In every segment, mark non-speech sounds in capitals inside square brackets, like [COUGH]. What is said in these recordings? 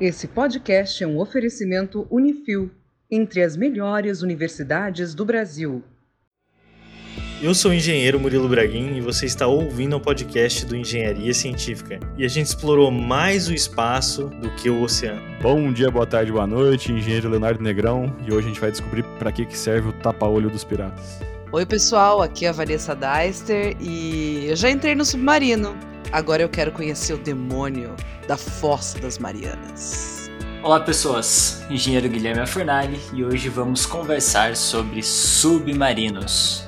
Esse podcast é um oferecimento Unifil, entre as melhores universidades do Brasil. Eu sou o engenheiro Murilo Braguin e você está ouvindo o podcast do Engenharia Científica. E a gente explorou mais o espaço do que o oceano. Bom dia, boa tarde, boa noite, engenheiro Leonardo Negrão. E hoje a gente vai descobrir para que, que serve o tapa-olho dos piratas. Oi, pessoal, aqui é a Vanessa Deister e eu já entrei no submarino. Agora eu quero conhecer o demônio da Fossa das Marianas. Olá, pessoas. Engenheiro Guilherme Afernani e hoje vamos conversar sobre submarinos.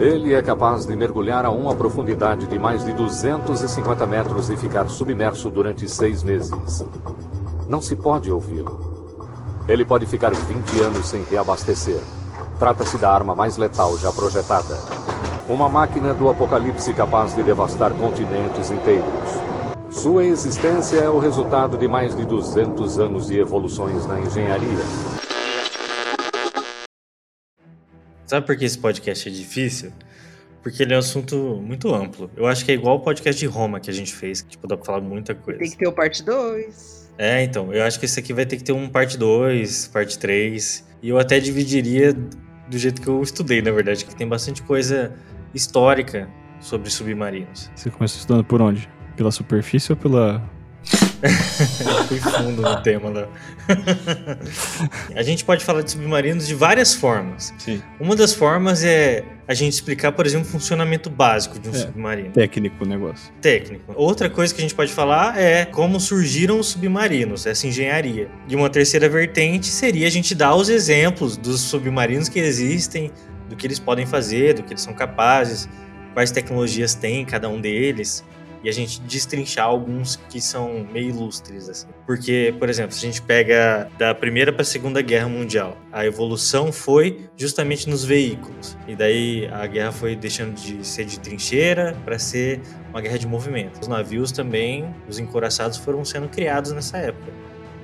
Ele é capaz de mergulhar a uma profundidade de mais de 250 metros e ficar submerso durante seis meses. Não se pode ouvi-lo. Ele pode ficar 20 anos sem reabastecer. Trata-se da arma mais letal já projetada. Uma máquina do apocalipse capaz de devastar continentes inteiros. Sua existência é o resultado de mais de 200 anos de evoluções na engenharia. Sabe por que esse podcast é difícil? Porque ele é um assunto muito amplo. Eu acho que é igual o podcast de Roma que a gente fez, que tipo, dá pra falar muita coisa. Tem que ter o parte 2. É, então, eu acho que esse aqui vai ter que ter um parte 2, parte 3. E eu até dividiria do jeito que eu estudei, na verdade, que tem bastante coisa histórica sobre submarinos. Você começou estudando por onde? Pela superfície ou pela [LAUGHS] fui fundo no tema lá. a gente pode falar de submarinos de várias formas. Sim. Uma das formas é a gente explicar, por exemplo, o funcionamento básico de um É. submarino. técnico o negócio? Técnico. Outra coisa que a gente pode falar é como surgiram os submarinos, essa engenharia. E uma terceira vertente seria a gente dar os exemplos dos submarinos que existem, do que eles podem fazer, do que eles são capazes, quais tecnologias tem cada um deles. E a gente destrinchar alguns que são meio ilustres, assim. Porque, por exemplo, se a gente pega da Primeira para a Segunda Guerra Mundial, a evolução foi justamente nos veículos. E daí a guerra foi deixando de ser de trincheira para ser uma guerra de movimento. Os navios também, os encoraçados foram sendo criados nessa época.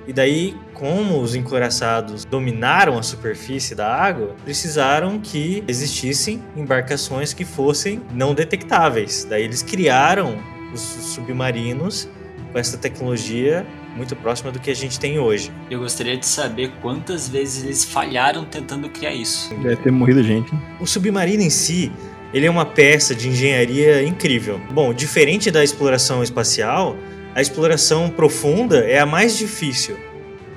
E daí, como os encoraçados dominaram a superfície da água, precisaram que existissem embarcações que fossem não detectáveis. Daí eles criaram os submarinos com essa tecnologia muito próxima do que a gente tem hoje. Eu gostaria de saber quantas vezes eles falharam tentando criar isso. Deve ter morrido gente. O submarino em si, ele é uma peça de engenharia incrível. Bom, diferente da exploração espacial, a exploração profunda é a mais difícil.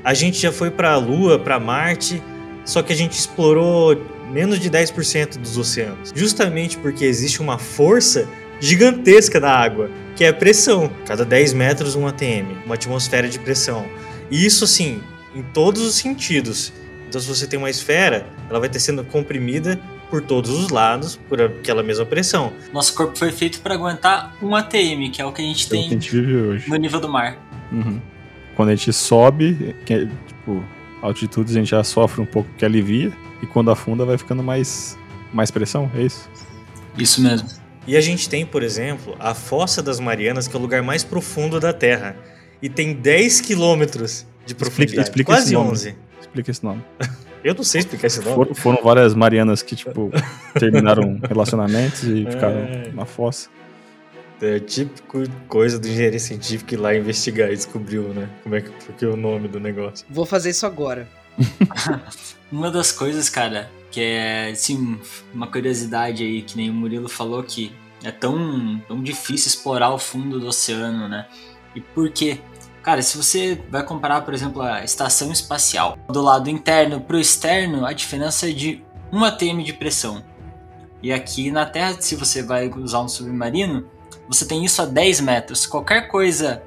A gente já foi para a Lua, para Marte, só que a gente explorou menos de 10% dos oceanos. Justamente porque existe uma força gigantesca na água, que é a pressão. Cada 10 metros um ATM, uma atmosfera de pressão. E isso assim, em todos os sentidos. Então se você tem uma esfera, ela vai ter sendo comprimida por todos os lados por aquela mesma pressão. Nosso corpo foi feito para aguentar um ATM, que é o que a gente É que a tem gente vive hoje. no nível do mar. Uhum. Quando a gente sobe, que é, tipo, altitudes a gente já sofre um pouco que alivia. E quando afunda vai ficando mais, mais pressão, é isso? Isso mesmo. E a gente tem, por exemplo, a Fossa das Marianas, que é o lugar mais profundo da Terra. E tem 10 quilômetros de profundidade. explica quase esse nome. 11. Explica esse nome. [LAUGHS] Eu não sei explicar esse nome. Foram, foram várias Marianas que, tipo, [LAUGHS] terminaram relacionamentos e ficaram É. na fossa. É típico coisa do engenharia científica ir lá investigar e descobriu, né? Como é que porque o nome do negócio. Vou fazer isso agora. [LAUGHS] Uma das coisas, cara, que é assim, uma curiosidade aí, que nem o Murilo falou que é tão, tão difícil explorar o fundo do oceano, né? E por quê? Cara, se você vai comparar, por exemplo, a estação espacial, do lado interno para o externo, a diferença é de 1 atm de pressão. E aqui na Terra, se você vai usar um submarino, você tem isso a 10 metros. Qualquer coisa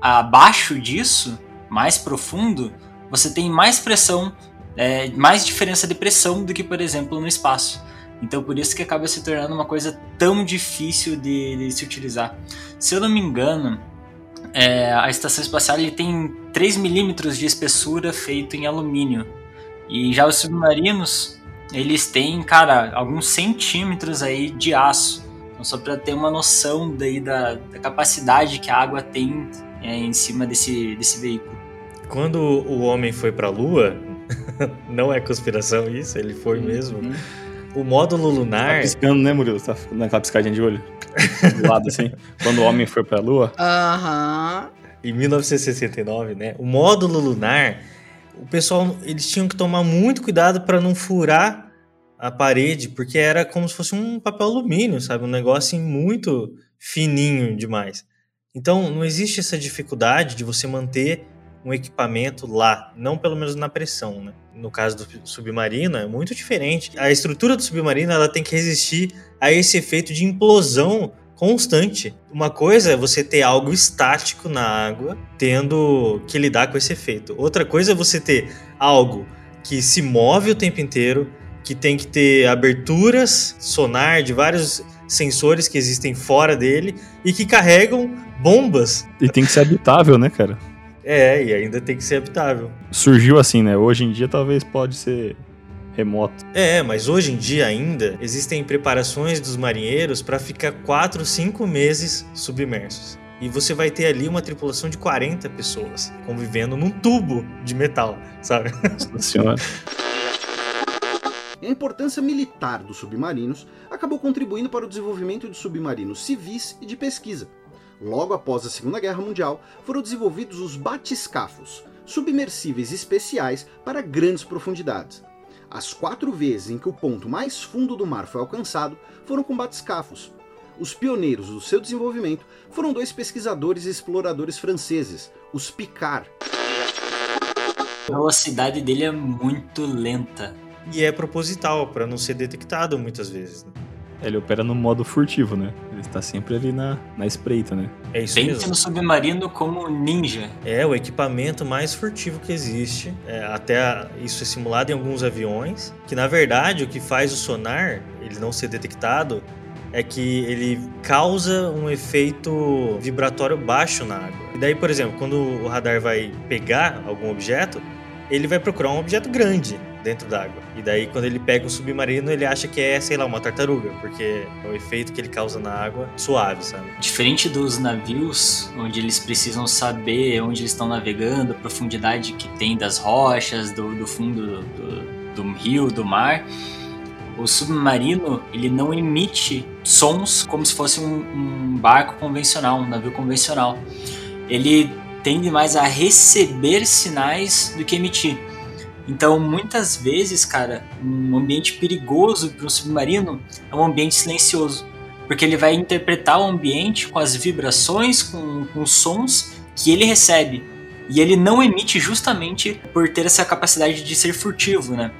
abaixo disso, mais profundo, você tem mais pressão, é, mais diferença de pressão do que, por exemplo, no espaço. Então, por isso que acaba se tornando uma coisa tão difícil de, de se utilizar. Se eu não me engano, é, a estação espacial ele tem 3 milímetros de espessura feito em alumínio. E já os submarinos, eles têm, cara, alguns centímetros aí de aço. Então, só para ter uma noção daí da, da capacidade que a água tem é, em cima desse, desse veículo. Quando o homem foi pra Lua, [LAUGHS] não é conspiração isso, ele foi mesmo. Uhum. O módulo lunar. Tá piscando, né, Murilo? Tá naquela piscadinha de olho. [LAUGHS] Do lado assim. Quando o homem foi pra lua. Aham. em 1969, né? O módulo lunar, o pessoal eles tinham que tomar muito cuidado para não furar a parede, porque era como se fosse um papel alumínio, sabe? Um negócio assim, muito fininho demais. Então, não existe essa dificuldade de você manter um equipamento lá, não pelo menos na pressão, né? No caso do submarino é muito diferente. A estrutura do submarino ela tem que resistir a esse efeito de implosão constante. Uma coisa é você ter algo estático na água, tendo que lidar com esse efeito. Outra coisa é você ter algo que se move o tempo inteiro, que tem que ter aberturas sonar de vários sensores que existem fora dele e que carregam bombas. E tem que ser habitável, né, cara? É, e ainda tem que ser habitável. Surgiu assim, né? Hoje em dia talvez pode ser remoto. É, mas hoje em dia ainda existem preparações dos marinheiros para ficar 4, 5 meses submersos. E você vai ter ali uma tripulação de 40 pessoas convivendo num tubo de metal, sabe? Nossa senhora. A importância militar dos submarinos acabou contribuindo para o desenvolvimento de submarinos civis e de pesquisa. Logo após a Segunda Guerra Mundial, foram desenvolvidos os batiscafos, submersíveis especiais para grandes profundidades. As quatro vezes em que o ponto mais fundo do mar foi alcançado foram com batiscafos. Os pioneiros do seu desenvolvimento foram dois pesquisadores e exploradores franceses, os Picard. A velocidade dele é muito lenta. E é proposital para não ser detectado muitas vezes. Né? Ele opera no modo furtivo, né? Ele está sempre ali na, na espreita, né? É isso Pense mesmo. no submarino como ninja. É o equipamento mais furtivo que existe. É, até isso é simulado em alguns aviões. Que na verdade o que faz o sonar ele não ser detectado é que ele causa um efeito vibratório baixo na água. E daí, por exemplo, quando o radar vai pegar algum objeto, ele vai procurar um objeto grande dentro d'água. E daí, quando ele pega um submarino, ele acha que é, sei lá, uma tartaruga, porque é o efeito que ele causa na água suave, sabe? Diferente dos navios, onde eles precisam saber onde eles estão navegando, a profundidade que tem das rochas, do, do fundo do, do rio, do mar. O submarino ele não emite sons como se fosse um, um barco convencional, um navio convencional. Ele tende mais a receber sinais do que emitir. Então, muitas vezes, cara, um ambiente perigoso para um submarino é um ambiente silencioso, porque ele vai interpretar o ambiente com as vibrações, com, com os sons que ele recebe. E ele não emite justamente por ter essa capacidade de ser furtivo, né?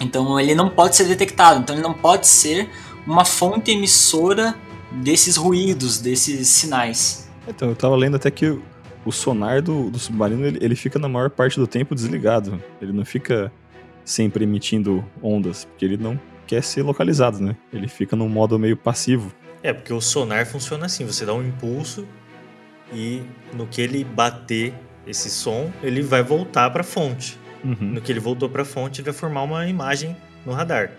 Então ele não pode ser detectado, então ele não pode ser uma fonte emissora desses ruídos, desses sinais. Então, eu tava lendo até que o sonar do, do submarino ele, ele fica na maior parte do tempo desligado. Ele não fica sempre emitindo ondas, porque ele não quer ser localizado, né? Ele fica num modo meio passivo. É, porque o sonar funciona assim: você dá um impulso e no que ele bater esse som, ele vai voltar para a fonte. Uhum, No que ele voltou para a fonte, ele vai formar uma imagem no radar.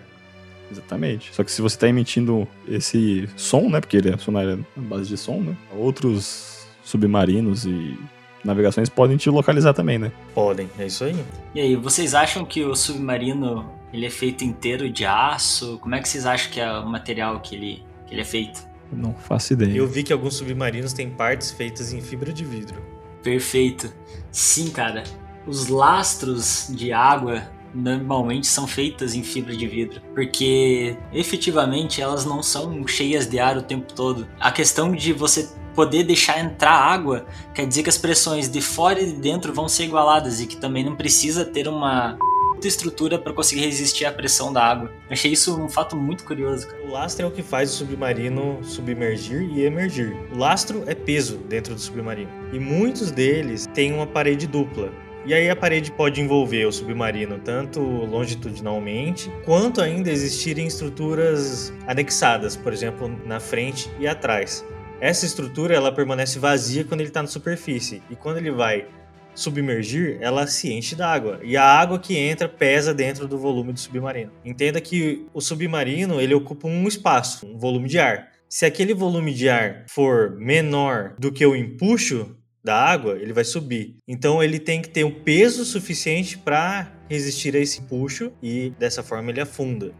exatamente. Só que se você tá emitindo esse som, né? Porque ele é sonar é base de som, né? Outros submarinos e navegações podem te localizar também, né? Podem, é isso aí. E aí, vocês acham que o submarino ele é feito inteiro de aço? Como é que vocês acham que é o material que ele, que ele é feito? Não faço ideia. Eu vi que alguns submarinos têm partes feitas em fibra de vidro. Perfeito. Sim, cara. Os lastros de água normalmente são feitas em fibra de vidro, porque efetivamente elas não são cheias de ar o tempo todo. A questão de você poder deixar entrar água quer dizer que as pressões de fora e de dentro vão ser igualadas e que também não precisa ter uma estrutura para conseguir resistir à pressão da água. Achei isso um fato muito curioso. O lastro é o que faz o submarino submergir e emergir. O lastro é peso dentro do submarino. E muitos deles têm uma parede dupla. E aí a parede pode envolver o submarino tanto longitudinalmente, quanto ainda existirem estruturas anexadas, por exemplo, na frente e atrás. Essa estrutura ela permanece vazia quando ele está na superfície e quando ele vai submergir, ela se enche d'água e a água que entra pesa dentro do volume do submarino. Entenda que o submarino ele ocupa um espaço, um volume de ar. Se aquele volume de ar for menor do que o empuxo da água, ele vai subir. Então ele tem que ter um peso suficiente para resistir a esse empuxo e dessa forma ele afunda.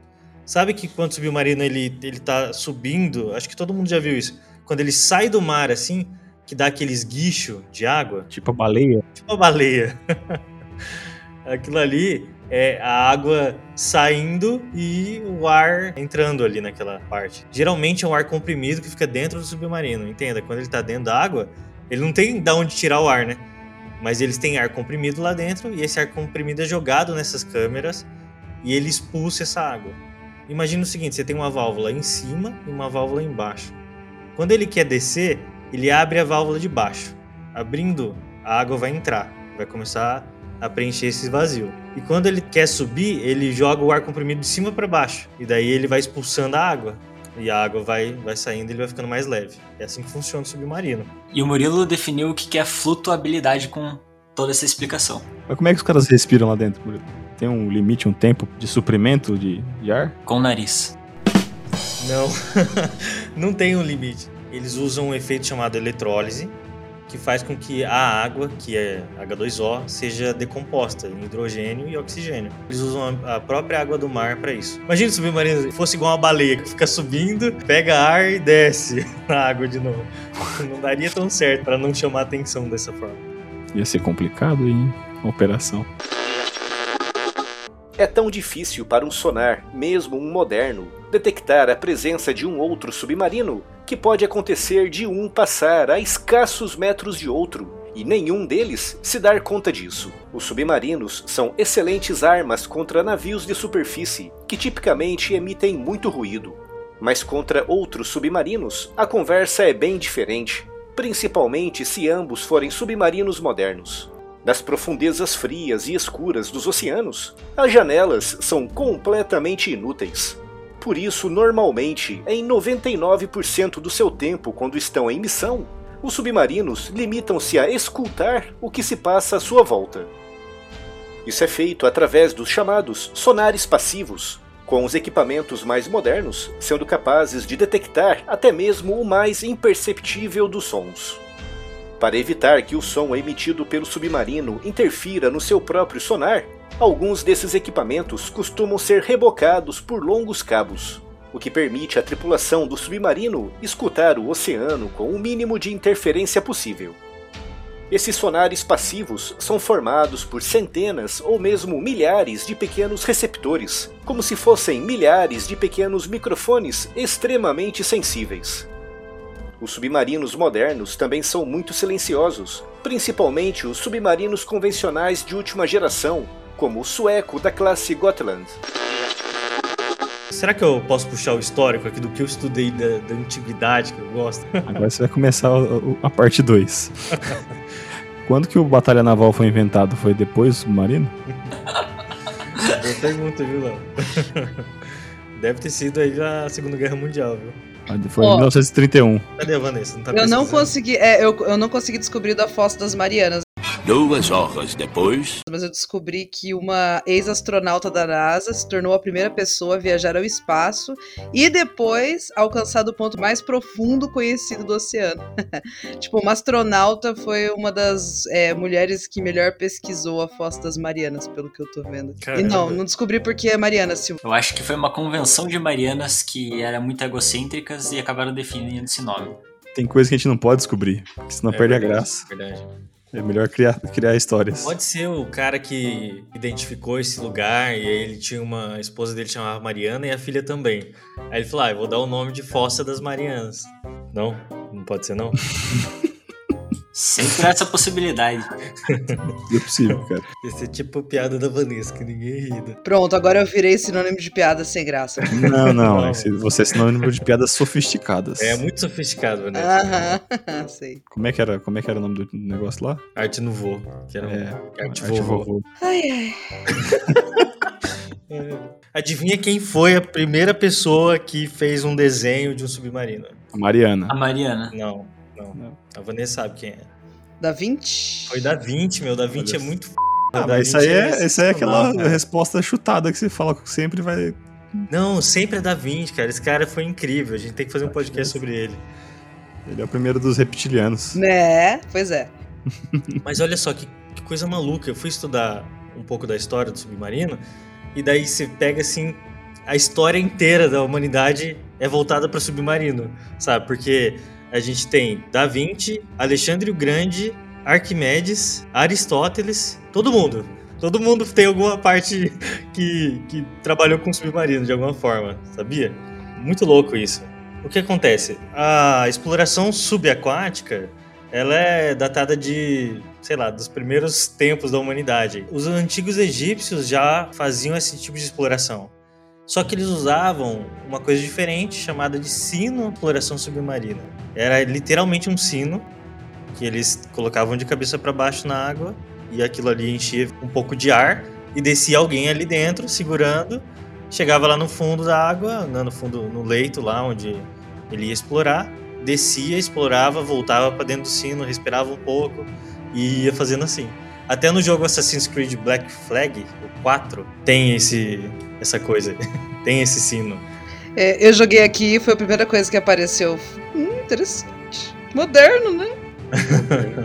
Sabe que quando o submarino ele, ele tá subindo, acho que todo mundo já viu isso. Quando ele sai do mar assim, que dá aquele esguicho de água, Tipo a baleia. tipo a baleia. [LAUGHS] Aquilo ali é a água saindo e o ar entrando ali naquela parte. Geralmente é um ar comprimido que fica dentro do submarino, entenda? Quando ele tá dentro da água, ele não tem da onde tirar o ar, né? Mas eles têm ar comprimido lá dentro e esse ar comprimido é jogado nessas câmeras e ele expulsa essa água. Imagina o seguinte, você tem uma válvula em cima e uma válvula embaixo. Quando ele quer descer, ele abre a válvula de baixo. Abrindo, a água vai entrar, vai começar a preencher esse vazio. E quando ele quer subir, ele joga o ar comprimido de cima para baixo. E daí ele vai expulsando a água. E a água vai, vai saindo e ele vai ficando mais leve. É assim que funciona o submarino. E o Murilo definiu o que é flutuabilidade com toda essa explicação. Mas como é que os caras respiram lá dentro, Murilo? Tem um limite, um tempo de suprimento de, de ar? Com o nariz. Não, [LAUGHS] não tem um limite. Eles usam um efeito chamado eletrólise, que faz com que a água, que é H2O, seja decomposta em hidrogênio e oxigênio. Eles usam a a própria água do mar para isso. Imagina o submarino fosse igual uma baleia, que fica subindo, pega ar e desce [LAUGHS] na água de novo. [LAUGHS] Não daria tão certo para não chamar atenção dessa forma. Ia ser complicado em operação. É tão difícil para um sonar, mesmo um moderno, detectar a presença de um outro submarino que pode acontecer de um passar a escassos metros de outro e nenhum deles se dar conta disso. Os submarinos são excelentes armas contra navios de superfície que tipicamente emitem muito ruído. Mas contra outros submarinos, a conversa é bem diferente, principalmente se ambos forem submarinos modernos. Nas profundezas frias e escuras dos oceanos, as janelas são completamente inúteis. Por isso, normalmente, em 99% do seu tempo quando estão em missão, os submarinos limitam-se a escutar o que se passa à sua volta. Isso é feito através dos chamados sonares passivos, com os equipamentos mais modernos sendo capazes de detectar até mesmo o mais imperceptível dos sons. Para evitar que o som emitido pelo submarino interfira no seu próprio sonar, alguns desses equipamentos costumam ser rebocados por longos cabos, o que permite à tripulação do submarino escutar o oceano com o mínimo de interferência possível. Esses sonares passivos são formados por centenas ou mesmo milhares de pequenos receptores, como se fossem milhares de pequenos microfones extremamente sensíveis. Os submarinos modernos também são muito silenciosos, principalmente os submarinos convencionais de última geração, como o sueco da classe Gotland. Será que eu posso puxar o histórico aqui do que eu estudei da, da antiguidade que eu gosto? [LAUGHS] Agora você vai começar o- a parte 2. [LAUGHS] Quando que o Batalha Naval foi inventado? Foi depois do submarino? Boa pergunta, viu, Léo? [LAUGHS] Deve ter sido aí na Segunda Guerra Mundial, viu? Foi em Ó. 1931. Cadê a Vanessa? Não tá Eu não consegui. É, eu, eu não consegui descobrir da Fossa das Marianas. Duas horas depois. Mas eu descobri que uma ex-astronauta da NASA se tornou a primeira pessoa a viajar ao espaço e depois alcançar o ponto mais profundo conhecido do oceano. [LAUGHS] tipo, uma astronauta foi uma das é, mulheres que melhor pesquisou a Fossa das Marianas, pelo que eu tô vendo. E Caramba. não, não descobri porque é Mariana Silva. Eu acho que foi uma convenção de Marianas que era muito egocêntricas e acabaram definindo esse nome. Tem coisa que a gente não pode descobrir, senão É perde a graça. Verdade. É melhor criar, criar histórias. Pode ser o cara que identificou esse lugar e aí ele tinha uma a esposa dele chamava Mariana e a filha também. Aí ele falou: "Ah, eu vou dar o nome de Fossa das Marianas". Não? Não pode ser não? [LAUGHS] Sempre há essa possibilidade. [LAUGHS] É possível, cara. Esse é tipo piada da Vanessa que ninguém ri. né? Pronto, agora eu virei sinônimo de piada sem graça. Não, não. Não. você é sinônimo de piadas sofisticadas. É muito sofisticado, Vanessa. Aham, [LAUGHS] sei. Como é, que era, como é que era o nome do negócio lá? Arte Nouveau, que era um É, arte Arte vovô. vovô. Ai, ai. [LAUGHS] É. Adivinha quem foi a primeira pessoa que fez um desenho de um submarino? A Mariana. A Mariana. Não, não. Não. A Vanessa sabe quem é. Da 20? Foi da 20, meu. Da 20 é muito f... Ah, Da mas isso 20 aí é, isso aí é aquela cara. resposta chutada que você fala que sempre vai. Não, sempre é da 20, cara. Esse cara foi incrível. A gente tem que fazer um podcast sobre ele. Ele é o primeiro dos reptilianos. Né? Pois é. [LAUGHS] Mas olha só que, que coisa maluca. Eu fui estudar um pouco da história do submarino e daí você pega assim a história inteira da humanidade é voltada para submarino, sabe? Porque a gente tem Da Vinci, Alexandre o Grande, Arquimedes, Aristóteles, todo mundo. Todo mundo tem alguma parte [LAUGHS] que, que trabalhou com submarino de alguma forma, sabia? Muito louco isso. O que acontece? A exploração subaquática ela é datada de, sei lá, dos primeiros tempos da humanidade. Os antigos egípcios já faziam esse tipo de exploração. Só que eles usavam uma coisa diferente chamada de sino exploração submarina. Era literalmente um sino que eles colocavam de cabeça para baixo na água e aquilo ali enchia um pouco de ar e descia alguém ali dentro segurando, chegava lá no fundo da água, no fundo no leito lá onde ele ia explorar, descia, explorava, voltava para dentro do sino, respirava um pouco e ia fazendo assim. Até no jogo Assassin's Creed Black Flag, o 4, tem esse essa coisa. [LAUGHS] tem esse sino. É, eu joguei aqui, foi a primeira coisa que apareceu. Hum, interessante. Moderno, né?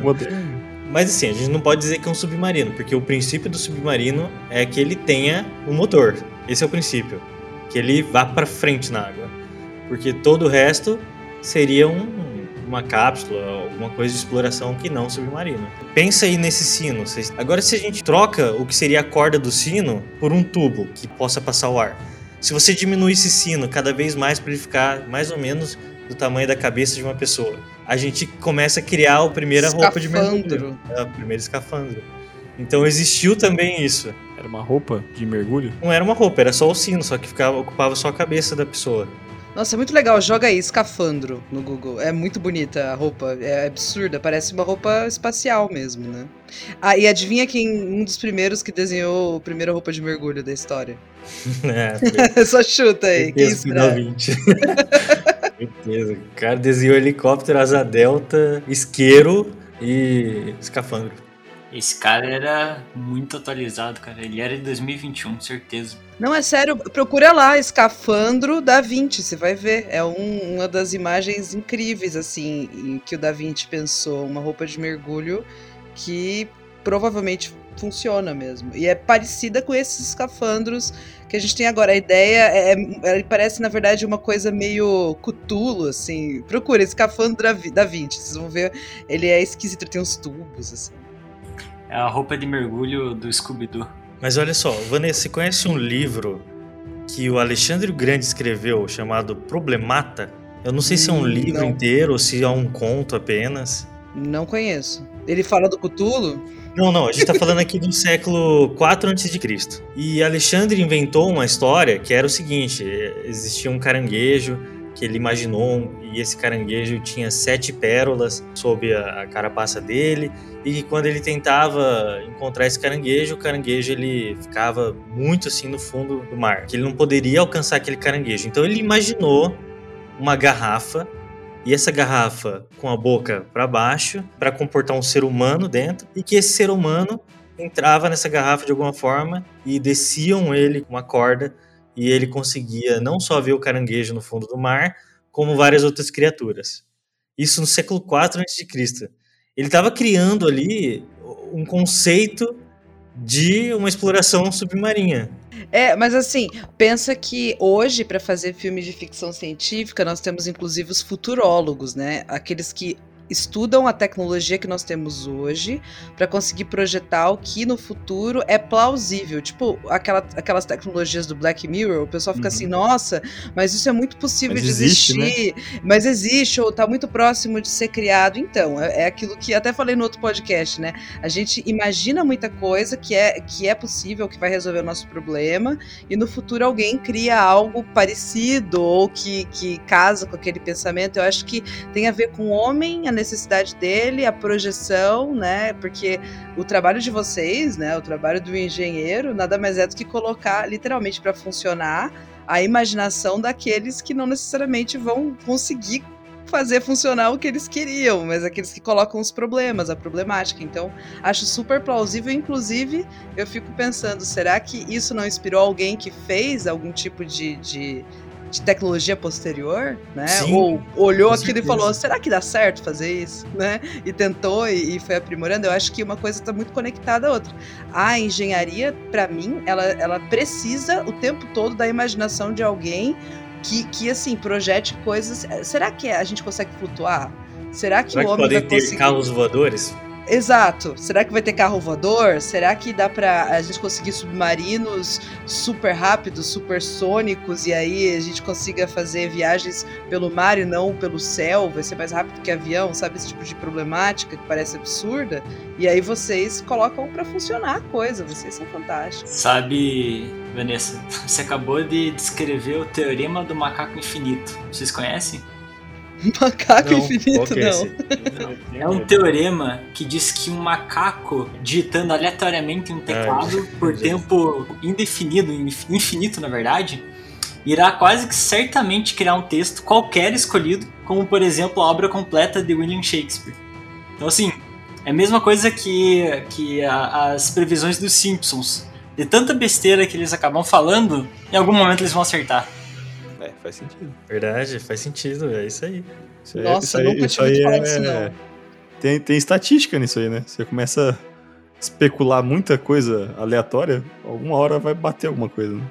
Moderno. [LAUGHS] Mas assim, a gente não pode dizer que é um submarino, porque o princípio do submarino é que ele tenha um motor. Esse é o princípio. Que ele vá para frente na água. Porque todo o resto seria um, uma cápsula, alguma coisa de exploração que não submarino. Pensa aí nesse sino. Agora, se a gente troca o que seria a corda do sino por um tubo que possa passar o ar. Se você diminuir esse sino cada vez mais para ele ficar mais ou menos do tamanho da cabeça de uma pessoa, a gente começa a criar a primeira roupa de mergulho. É, o primeiro escafandro. Então existiu também isso. Era uma roupa de mergulho? Não era uma roupa, era só o sino, só que ficava, ocupava só a cabeça da pessoa. Nossa, é muito legal. Joga aí, escafandro no Google. É muito bonita a roupa. É absurda. Parece uma roupa espacial mesmo, né? Ah, e adivinha quem um dos primeiros que desenhou a primeira roupa de mergulho da história? [LAUGHS] É, [LAUGHS] Só chuta aí. Quem será? [LAUGHS] Certeza. O cara desenhou helicóptero, asa delta, isqueiro e escafandro. Esse cara era muito atualizado, cara. Ele era de 2021, certeza. Não, é sério. Procura lá, Escafandro da Vinci, você vai ver. É um, uma das imagens incríveis, assim, em que o Da Vinci pensou. Uma roupa de mergulho que provavelmente funciona mesmo. E é parecida com esses escafandros que a gente tem agora. A ideia é, é parece, na verdade, uma coisa meio cutulo, assim. Procura, escafandro da, da Vinci, vocês vão ver. Ele é esquisito, tem uns tubos, assim. É a roupa de mergulho do Scooby-Doo. Mas olha só, Vanessa, você conhece um livro que o Alexandre Grande escreveu chamado Problemata? Eu não sei se é um livro não. inteiro ou se é um conto apenas. Não conheço. Ele fala do Cutulo? Não, não, a gente tá falando aqui do [LAUGHS] século 4 a.C. E Alexandre inventou uma história que era o seguinte: existia um caranguejo que ele imaginou e esse caranguejo tinha sete pérolas sob a, a carapaça dele e quando ele tentava encontrar esse caranguejo, o caranguejo ele ficava muito assim no fundo do mar, que ele não poderia alcançar aquele caranguejo. Então ele imaginou uma garrafa e essa garrafa com a boca para baixo para comportar um ser humano dentro e que esse ser humano entrava nessa garrafa de alguma forma e desciam ele com uma corda e ele conseguia não só ver o caranguejo no fundo do mar, como várias outras criaturas. Isso no século IV a.C. Ele estava criando ali um conceito de uma exploração submarina. É, mas assim, pensa que hoje, para fazer filme de ficção científica, nós temos inclusive os futurólogos, né? Aqueles que estudam a tecnologia que nós temos hoje para conseguir projetar o que no futuro é plausível. Tipo, aquela, aquelas tecnologias do Black Mirror, o pessoal fica assim, uhum. assim, nossa, mas isso é muito possível mas de existe, né? existir, né? mas existe, ou está muito próximo de ser criado. Então, é, é, aquilo que até falei no outro podcast, né? A gente imagina muita coisa que é, que é possível, que vai resolver o nosso problema, e no futuro alguém cria algo parecido ou que, que casa com aquele pensamento. Eu acho que tem a ver com o homem, a necessidade dele, a projeção, né? Porque o trabalho de vocês, né? O trabalho do engenheiro nada mais é do que colocar literalmente para funcionar a imaginação daqueles que não necessariamente vão conseguir fazer funcionar o que eles queriam, mas aqueles que colocam os problemas, a problemática. Então, acho super plausível. Inclusive, eu fico pensando, será que isso não inspirou alguém que fez algum tipo de, de de tecnologia posterior, né? Sim, Ou olhou aquilo e falou, será que dá certo fazer isso, né? E tentou e, e foi aprimorando. Eu acho que uma coisa está muito conectada à outra. A engenharia, para mim, ela, ela precisa o tempo todo da imaginação de alguém que, que assim, projete coisas. Será que a gente consegue flutuar? Será que Será o que homem podem vai ter conseguir... carros voadores? Exato. Será que vai ter carro voador? Será que dá pra a gente conseguir submarinos super rápidos, supersônicos, e aí a gente consiga fazer viagens pelo mar e não pelo céu? Vai ser mais rápido que avião, sabe? Esse tipo de problemática que parece absurda. E aí vocês colocam pra funcionar a coisa. Vocês são fantásticos. Sabe, Vanessa, [LAUGHS] você acabou de descrever o teorema do macaco infinito. Vocês conhecem? [LAUGHS] Macaco Não, infinito, é não. É um teorema que diz que um macaco digitando aleatoriamente um teclado por Jesus. tempo indefinido, inf- infinito na verdade, irá quase que certamente criar um texto qualquer escolhido, como por exemplo a obra completa de William Shakespeare. Então assim, é a mesma coisa que, que a- as previsões dos Simpsons. De tanta besteira que eles acabam falando, em algum momento eles vão acertar. É, faz sentido. Verdade, faz sentido, é isso aí. Isso aí- Nossa, isso aí, nunca isso aí falar é- disso, não. Tem, tem estatística nisso aí, né? Você começa a especular muita coisa aleatória, alguma hora vai bater alguma coisa, né?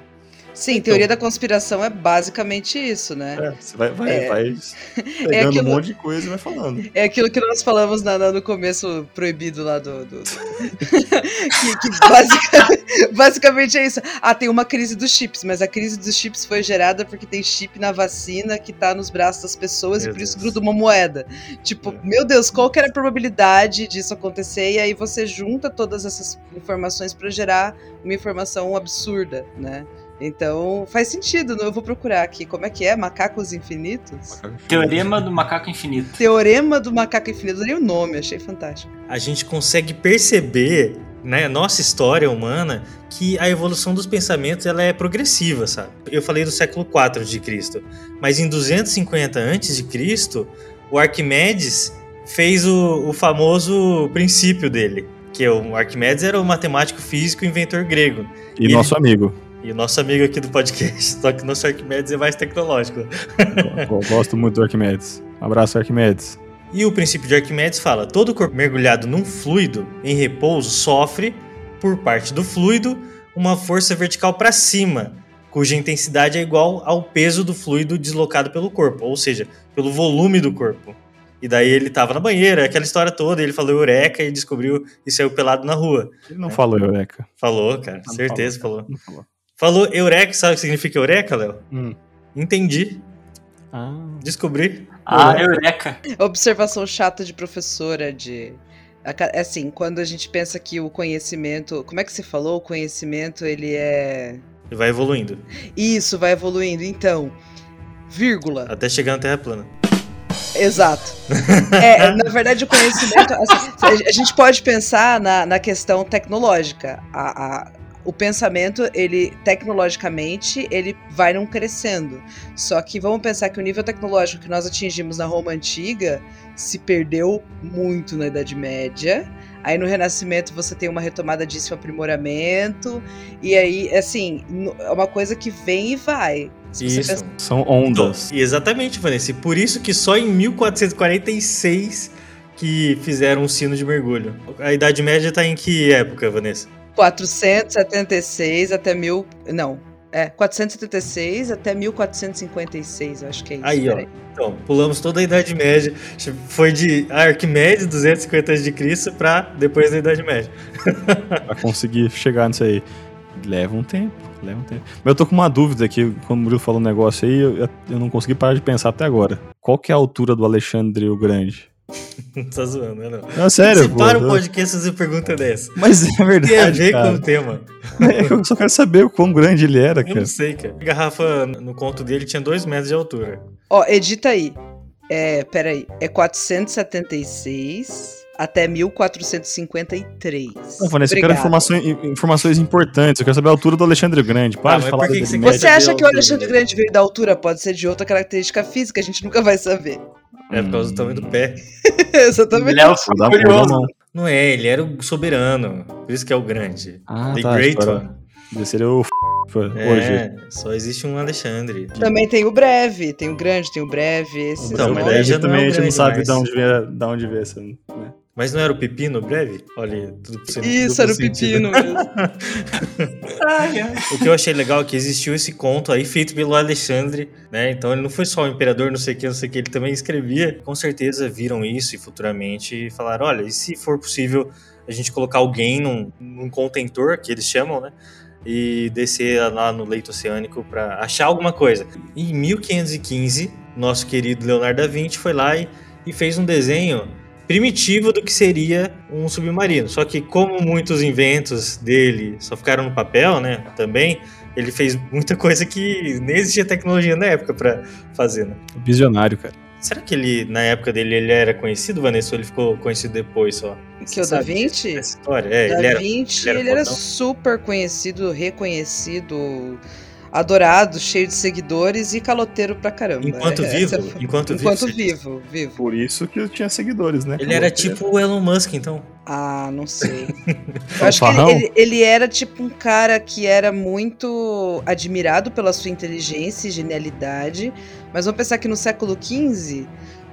Sim, teoria da conspiração é basicamente isso, né? É, você vai, vai, É. vai [LAUGHS] pegando aquilo- um monte de coisa e vai falando. [LAUGHS] É aquilo que nós falamos na- na- no começo proibido lá do. do- [LAUGHS] que que basica- basicamente é isso. Ah, tem uma crise dos chips, mas a crise dos chips foi gerada porque tem chip na vacina que tá nos braços das pessoas Meu e por isso Deus. gruda uma moeda. Tipo, meu Deus, qual que era a probabilidade disso acontecer? E aí você junta todas essas informações pra gerar uma informação absurda, né? Então faz sentido, eu vou procurar aqui. Como é que é? Macacos infinitos? Teorema do macaco infinito. Teorema do macaco infinito. Eu o nome, achei fantástico. A gente consegue perceber, né, nossa história humana, que a evolução dos pensamentos ela é progressiva, sabe? Eu falei do século IV de Cristo, mas em 250 antes de Cristo, o Arquimedes fez o, o famoso princípio dele, que é o Arquimedes era o matemático físico e inventor grego. E, ele- nosso amigo. E o nosso amigo aqui do podcast, [LAUGHS] só que o nosso Arquimedes é mais tecnológico. Gosto muito do Arquimedes. Um abraço, Arquimedes. E o princípio de Arquimedes fala: todo corpo mergulhado num fluido em repouso sofre, por parte do fluido, uma força vertical para cima, cuja intensidade é igual ao peso do fluido deslocado pelo corpo, ou seja, pelo volume do corpo. E daí ele tava na banheira, aquela história toda, ele falou eureka e descobriu e saiu pelado na rua. Ele não falou Eureka. Falou, cara, Não certeza falou, falou. Não falou. Falou eureka, sabe o que significa eureka, Léo? Hum. Entendi, Ah. descobri. Ah, Eureka! Observação chata de professora de. Assim, quando a gente pensa que o conhecimento. Como é que você falou? O conhecimento, ele é. Vai evoluindo, Isso, vai evoluindo. Então, vírgula. até chegar na Terra plana. Exato. [LAUGHS] É, na verdade, o conhecimento. assim, a gente pode pensar na, na questão tecnológica. A, a- o pensamento, ele, tecnologicamente, ele vai não crescendo. Só que vamos pensar que o nível tecnológico que nós atingimos na Roma Antiga se perdeu muito na Idade Média. Aí no Renascimento você tem uma retomada disso, um aprimoramento. E aí, assim, é uma coisa que vem e vai. Se você Isso. pensa- São ondas. E exatamente, Vanessa. E por isso que só em 1446 que fizeram um sino de mergulho. A Idade Média tá em que época, Vanessa? 476 até mil. Não. É, 476 até 1456, eu acho que é isso. Aí, ó. Então, pulamos toda a Idade Média. Foi de Arquimedes, 250 a.C., pra depois da Idade Média. [LAUGHS] Pra conseguir chegar nisso aí. Leva um tempo, leva um tempo. Mas eu tô com uma dúvida aqui, quando o Murilo falou um negócio aí, eu, eu não consegui parar de pensar até agora. Qual que é a altura do Alexandre o Grande? [LAUGHS] tá zoando, né? Não. Não, sério, Você pô. para o eu- podcast e fazer pergunta dessa. Mas é verdade, Tem a ver cara. com o tema. É [LAUGHS] que eu só quero saber o quão grande ele era, Eu cara. não sei, cara. A garrafa no conto dele tinha 2 metros de altura. Ó, edita aí. É, peraí. É 476 até 1453. Não, Vanessa, eu quero informações, informações importantes. Eu quero saber a altura do Alexandre o Grande. Para Ah, de falar que que você médio. Acha que o Alexandre? Grande veio da altura? Pode ser de outra característica física, a gente nunca vai saber. É por causa do tamanho do pé. [LAUGHS] Exatamente. Dar curioso. uma- Não é, ele era o soberano. Por isso que é o grande. Ah, The tá, Great. One. Esse seria o f... É, Hoje. só existe um Alexandre. Também tem o breve, tem o grande, tem o breve. Esses Então, é também o a gente não sabe mais. de onde vê, de onde vê essa. Né? Mas não era o pepino breve? Olha, tudo ser Isso, era o sentido. pepino mesmo. [LAUGHS] O que eu achei legal é que existiu esse conto aí feito pelo Alexandre, né? Então ele não foi só o imperador, não sei o que, não sei o que, ele também escrevia. Com certeza viram isso e futuramente falaram: olha, e se for possível a gente colocar alguém num, num contentor, que eles chamam, né? E descer lá no leito oceânico para achar alguma coisa. Em 1515, nosso querido Leonardo da Vinci foi lá e, e fez um desenho primitivo do que seria um submarino. Só que como muitos inventos dele só ficaram no papel, né, também, ele fez muita coisa que nem existia tecnologia na época para fazer, né? Visionário, cara. Será que ele, na época dele, ele era conhecido, Vanessa, ou ele ficou conhecido depois só? Que o Da Vinci? Essa história? É, da ele era... Vinci, ele era ele era super conhecido, reconhecido, adorado, cheio de seguidores e caloteiro pra caramba. Enquanto Essa vivo? foi- Enquanto, vivo, Enquanto diz? vivo, vivo. Por isso que eu tinha seguidores, né? Ele era tipo o Elon Musk, então. Ah, não sei. [LAUGHS] Eu acho que ele, ele- ele era tipo um cara que era muito admirado pela sua inteligência e genialidade, mas vamos pensar que no século XV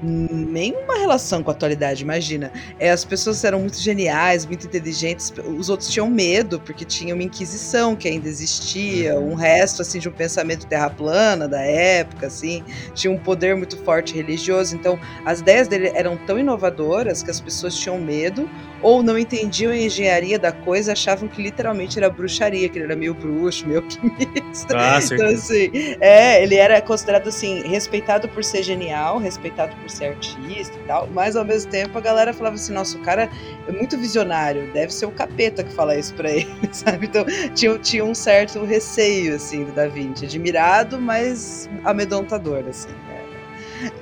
nenhuma relação com a atualidade, imagina. É, as pessoas eram muito geniais, muito inteligentes, os outros tinham medo, porque tinha uma inquisição que ainda existia, um resto assim de um pensamento terra plana da época, assim, tinha um poder muito forte religioso, então as ideias dele eram tão inovadoras que as pessoas tinham medo ou não entendiam a engenharia da coisa, achavam que literalmente era bruxaria, que ele era meio bruxo, meio [LAUGHS] alquimista. Ah, Então, assim, é, ele era considerado assim, respeitado por ser genial, respeitado por ser artista e tal, mas ao mesmo tempo a galera falava assim: nossa, o cara é muito visionário, deve ser o capeta que fala isso pra [LAUGHS] ele, sabe? Então tinha, tinha um certo receio, assim, do Da Vinci, admirado, mas amedrontador, assim. né?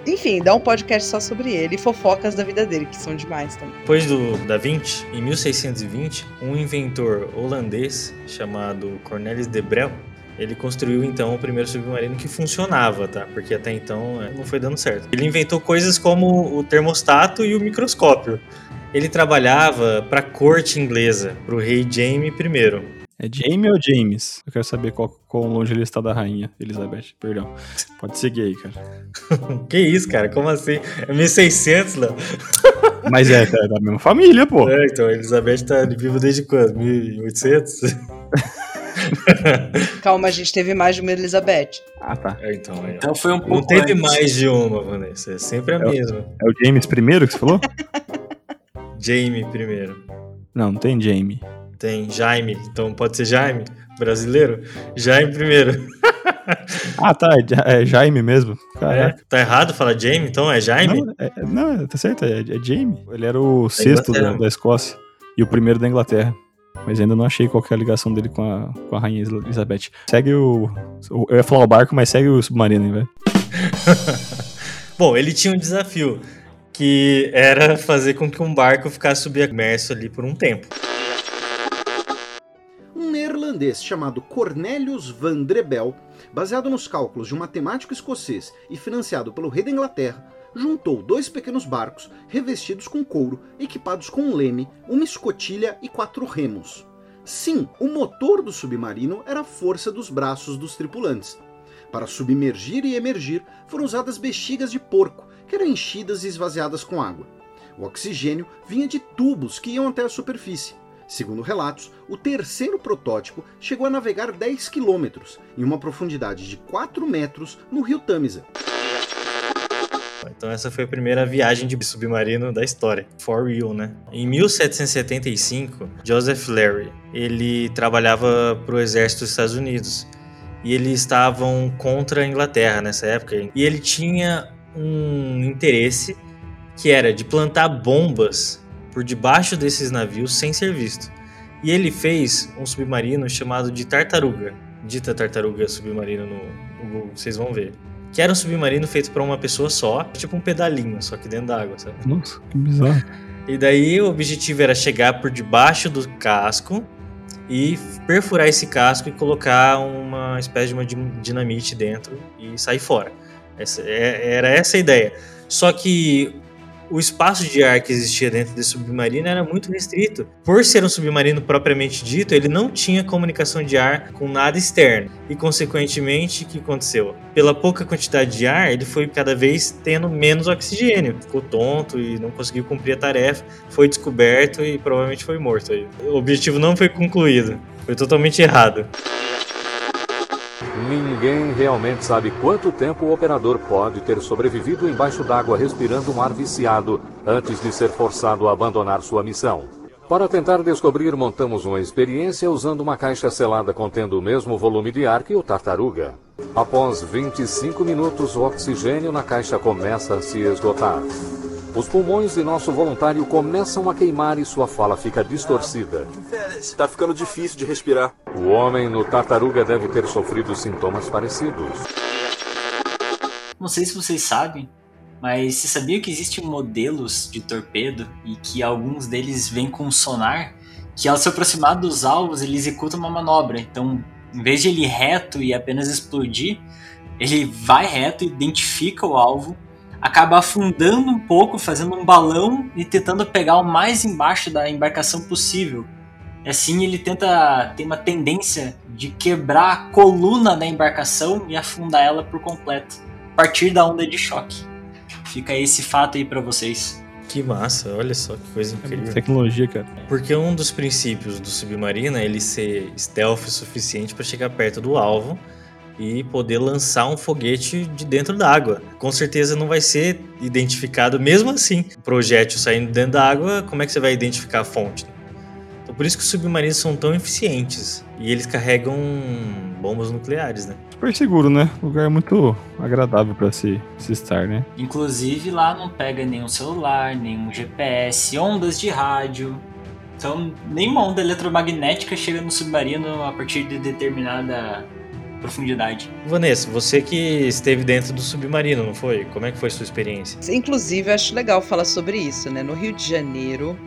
Enfim, dá um podcast só sobre ele e fofocas da vida dele, que são demais também. Depois do Da Vinci, em 1620, um inventor holandês chamado Cornelis de Brel, ele construiu então o primeiro submarino que funcionava, tá? Porque até então é, não foi dando certo. Ele inventou coisas como o termostato e o microscópio. Ele trabalhava para a corte inglesa, para o rei Jaime I. É Jamie ou James? Eu quero saber qual, quão longe ele está da rainha, Elizabeth. Perdão. Pode seguir aí, cara. [LAUGHS] Que isso, cara? Como assim? É 1600, Léo? [LAUGHS] Mas é, cara, da mesma família, pô. É, então Elizabeth tá viva desde quando? 1800? [LAUGHS] [LAUGHS] Calma, a gente teve mais de uma Elizabeth. Ah, tá. É, então, ó. Então foi um Não pouco teve antes. mais de uma, Vanessa. É sempre a É o- mesma. É o James primeiro que você falou? [LAUGHS] Jaime primeiro. Não, não tem Jamie. Tem Jaime, então pode ser Jaime, brasileiro? Jaime primeiro. [LAUGHS] Ah, tá. É, é Jaime mesmo. É, tá errado falar Jaime, então é Jaime? Não, é- é- não, tá certo, é, é Jamie. Ele era o sexto da, da Escócia e o primeiro da Inglaterra. Mas ainda não achei qual que é a ligação dele com a, com a rainha Elizabeth. Segue o, o- Eu ia falar o barco, mas segue o submarino, hein, velho. [LAUGHS] Bom, ele tinha um desafio, que era fazer com que um barco ficasse submerso ali por um tempo. um neerlandês chamado Cornelius van Drebel, baseado nos cálculos de um matemático escocês e financiado pelo rei da Inglaterra, juntou dois pequenos barcos revestidos com couro, equipados com um leme, uma escotilha e quatro remos. Sim, o motor do submarino era a força dos braços dos tripulantes. Para submergir e emergir, foram usadas bexigas de porco, que eram enchidas e esvaziadas com água. O oxigênio vinha de tubos que iam até a superfície. Segundo relatos, o terceiro protótipo chegou a navegar 10 quilômetros, em uma profundidade de 4 metros, no rio Tâmisa. Então essa foi a primeira viagem de submarino da história, for real, né? Em 1775, Joseph Larry, ele trabalhava para o exército dos Estados Unidos e eles estavam contra a Inglaterra nessa época e ele tinha um interesse que era de plantar bombas por debaixo desses navios sem ser visto. E ele fez um submarino chamado de Tartaruga, dita Tartaruga Submarino no Google, vocês vão ver. Que era um submarino feito para uma pessoa só, tipo um pedalinho, só que dentro da água, sabe? Nossa, que bizarro. E daí o objetivo era chegar por debaixo do casco e perfurar esse casco e colocar uma espécie de uma din- dinamite dentro e sair fora. Essa- é- era essa a ideia. Só que o espaço de ar que existia dentro desse submarino era muito restrito. Por ser um submarino propriamente dito, ele não tinha comunicação de ar com nada externo. E, consequentemente, o que aconteceu? Pela pouca quantidade de ar, ele foi cada vez tendo menos oxigênio. Ficou tonto e não conseguiu cumprir a tarefa. Foi descoberto e provavelmente foi morto. O objetivo não foi concluído. Foi totalmente errado. Ninguém realmente sabe quanto tempo o operador pode ter sobrevivido embaixo d'água respirando um ar viciado antes de ser forçado a abandonar sua missão. Para tentar descobrir, montamos uma experiência usando uma caixa selada contendo o mesmo volume de ar que o tartaruga. Após 25 minutos, o oxigênio na caixa começa a se esgotar. Os pulmões de nosso voluntário começam a queimar e sua fala fica distorcida. Tá ficando difícil de respirar. O homem no tartaruga deve ter sofrido sintomas parecidos. Não sei se vocês sabem, mas você sabia que existem modelos de torpedo e que alguns deles vêm com sonar que ao se aproximar dos alvos ele executa uma manobra. Então, em vez de ele ir reto e apenas explodir, ele vai reto, identifica o alvo acaba afundando um pouco, fazendo um balão e tentando pegar o mais embaixo da embarcação possível. Assim ele tenta ter uma tendência de quebrar a coluna da embarcação e afundar ela por completo, a partir da onda de choque. Fica esse fato aí para vocês. Que massa, olha só que coisa incrível. Tecnologia, cara. Porque um dos princípios do submarino é ele ser stealth o suficiente para chegar perto do alvo e poder lançar um foguete de dentro d'água. Com certeza não vai ser identificado mesmo assim. O projétil saindo dentro da água, como é que você vai identificar a fonte? Então por isso que os submarinos são tão eficientes e eles carregam bombas nucleares, né? Super seguro, né? Lugar muito agradável para se, se estar, né? Inclusive lá não pega nenhum celular, nenhum GPS, ondas de rádio. Então, nenhuma onda eletromagnética chega no submarino a partir de determinada profundidade. Vanessa, você que esteve dentro do submarino, não foi? Como é que foi a sua experiência? Inclusive, acho legal falar sobre isso, né? No Rio de Janeiro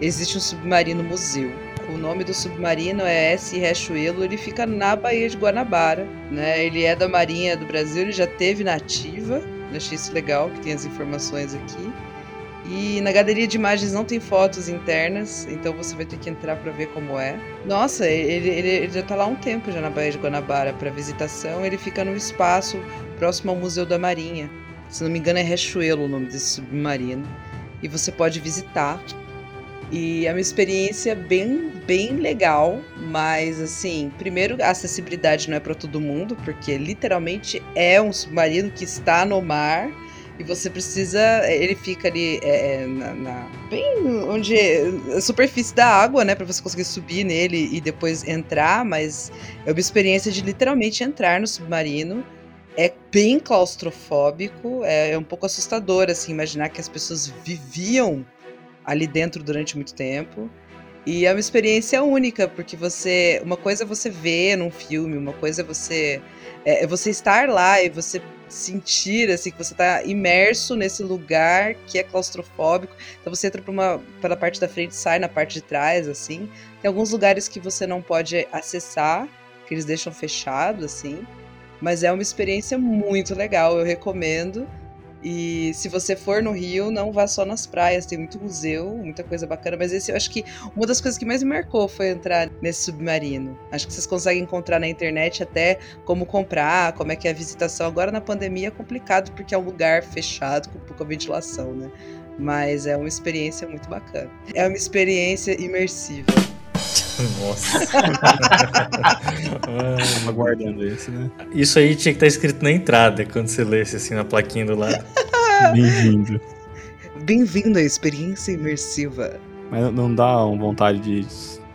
existe um submarino museu. O nome do submarino é S. Riachuelo, ele fica na Baía de Guanabara, né? Ele é da Marinha do Brasil, ele já teve na ativa. Eu achei isso legal, que tem as informações aqui. E na galeria de imagens não tem fotos internas, então você vai ter que entrar para ver como é. Nossa, ele, ele, ele, já tá lá há um tempo já na Baía de Guanabara para visitação. Ele fica no espaço próximo ao Museu da Marinha. Se não me engano é Riachuelo o nome desse submarino. E você pode visitar. E é uma experiência bem, bem legal, mas assim, primeiro a acessibilidade não é para todo mundo, porque literalmente é um submarino que está no mar e você precisa. Ele fica ali é, é na, na, Bem onde. A superfície da água, né? Pra você conseguir subir nele e depois entrar, mas é uma experiência de literalmente entrar no submarino. É bem claustrofóbico, é, é um pouco assustador, assim, imaginar que as pessoas viviam ali dentro durante muito tempo. E é uma experiência única, porque você. Uma coisa é você ver num filme, uma coisa é você. É, é você estar lá e você sentir assim que você está imerso nesse lugar que é claustrofóbico. Então você entra uma pela parte da frente, sai na parte de trás assim. Tem alguns lugares que você não pode acessar, que eles deixam fechado assim. Mas é uma experiência muito legal, eu recomendo. E se você for no Rio, não vá só nas praias, tem muito museu, muita coisa bacana. Mas esse eu acho que uma das coisas que mais me marcou foi entrar nesse submarino. Acho que vocês conseguem encontrar na internet até como comprar, como é que é a visitação. Agora na pandemia é complicado porque é um lugar fechado com pouca ventilação, né? Mas é uma experiência muito bacana. É uma experiência imersiva. Nossa. [LAUGHS] Aguardando esse, né? Isso aí tinha que estar escrito na entrada, quando você lesse assim na plaquinha do lado. [LAUGHS] Bem-vindo. Bem-vindo à experiência imersiva. Mas não dá uma vontade de,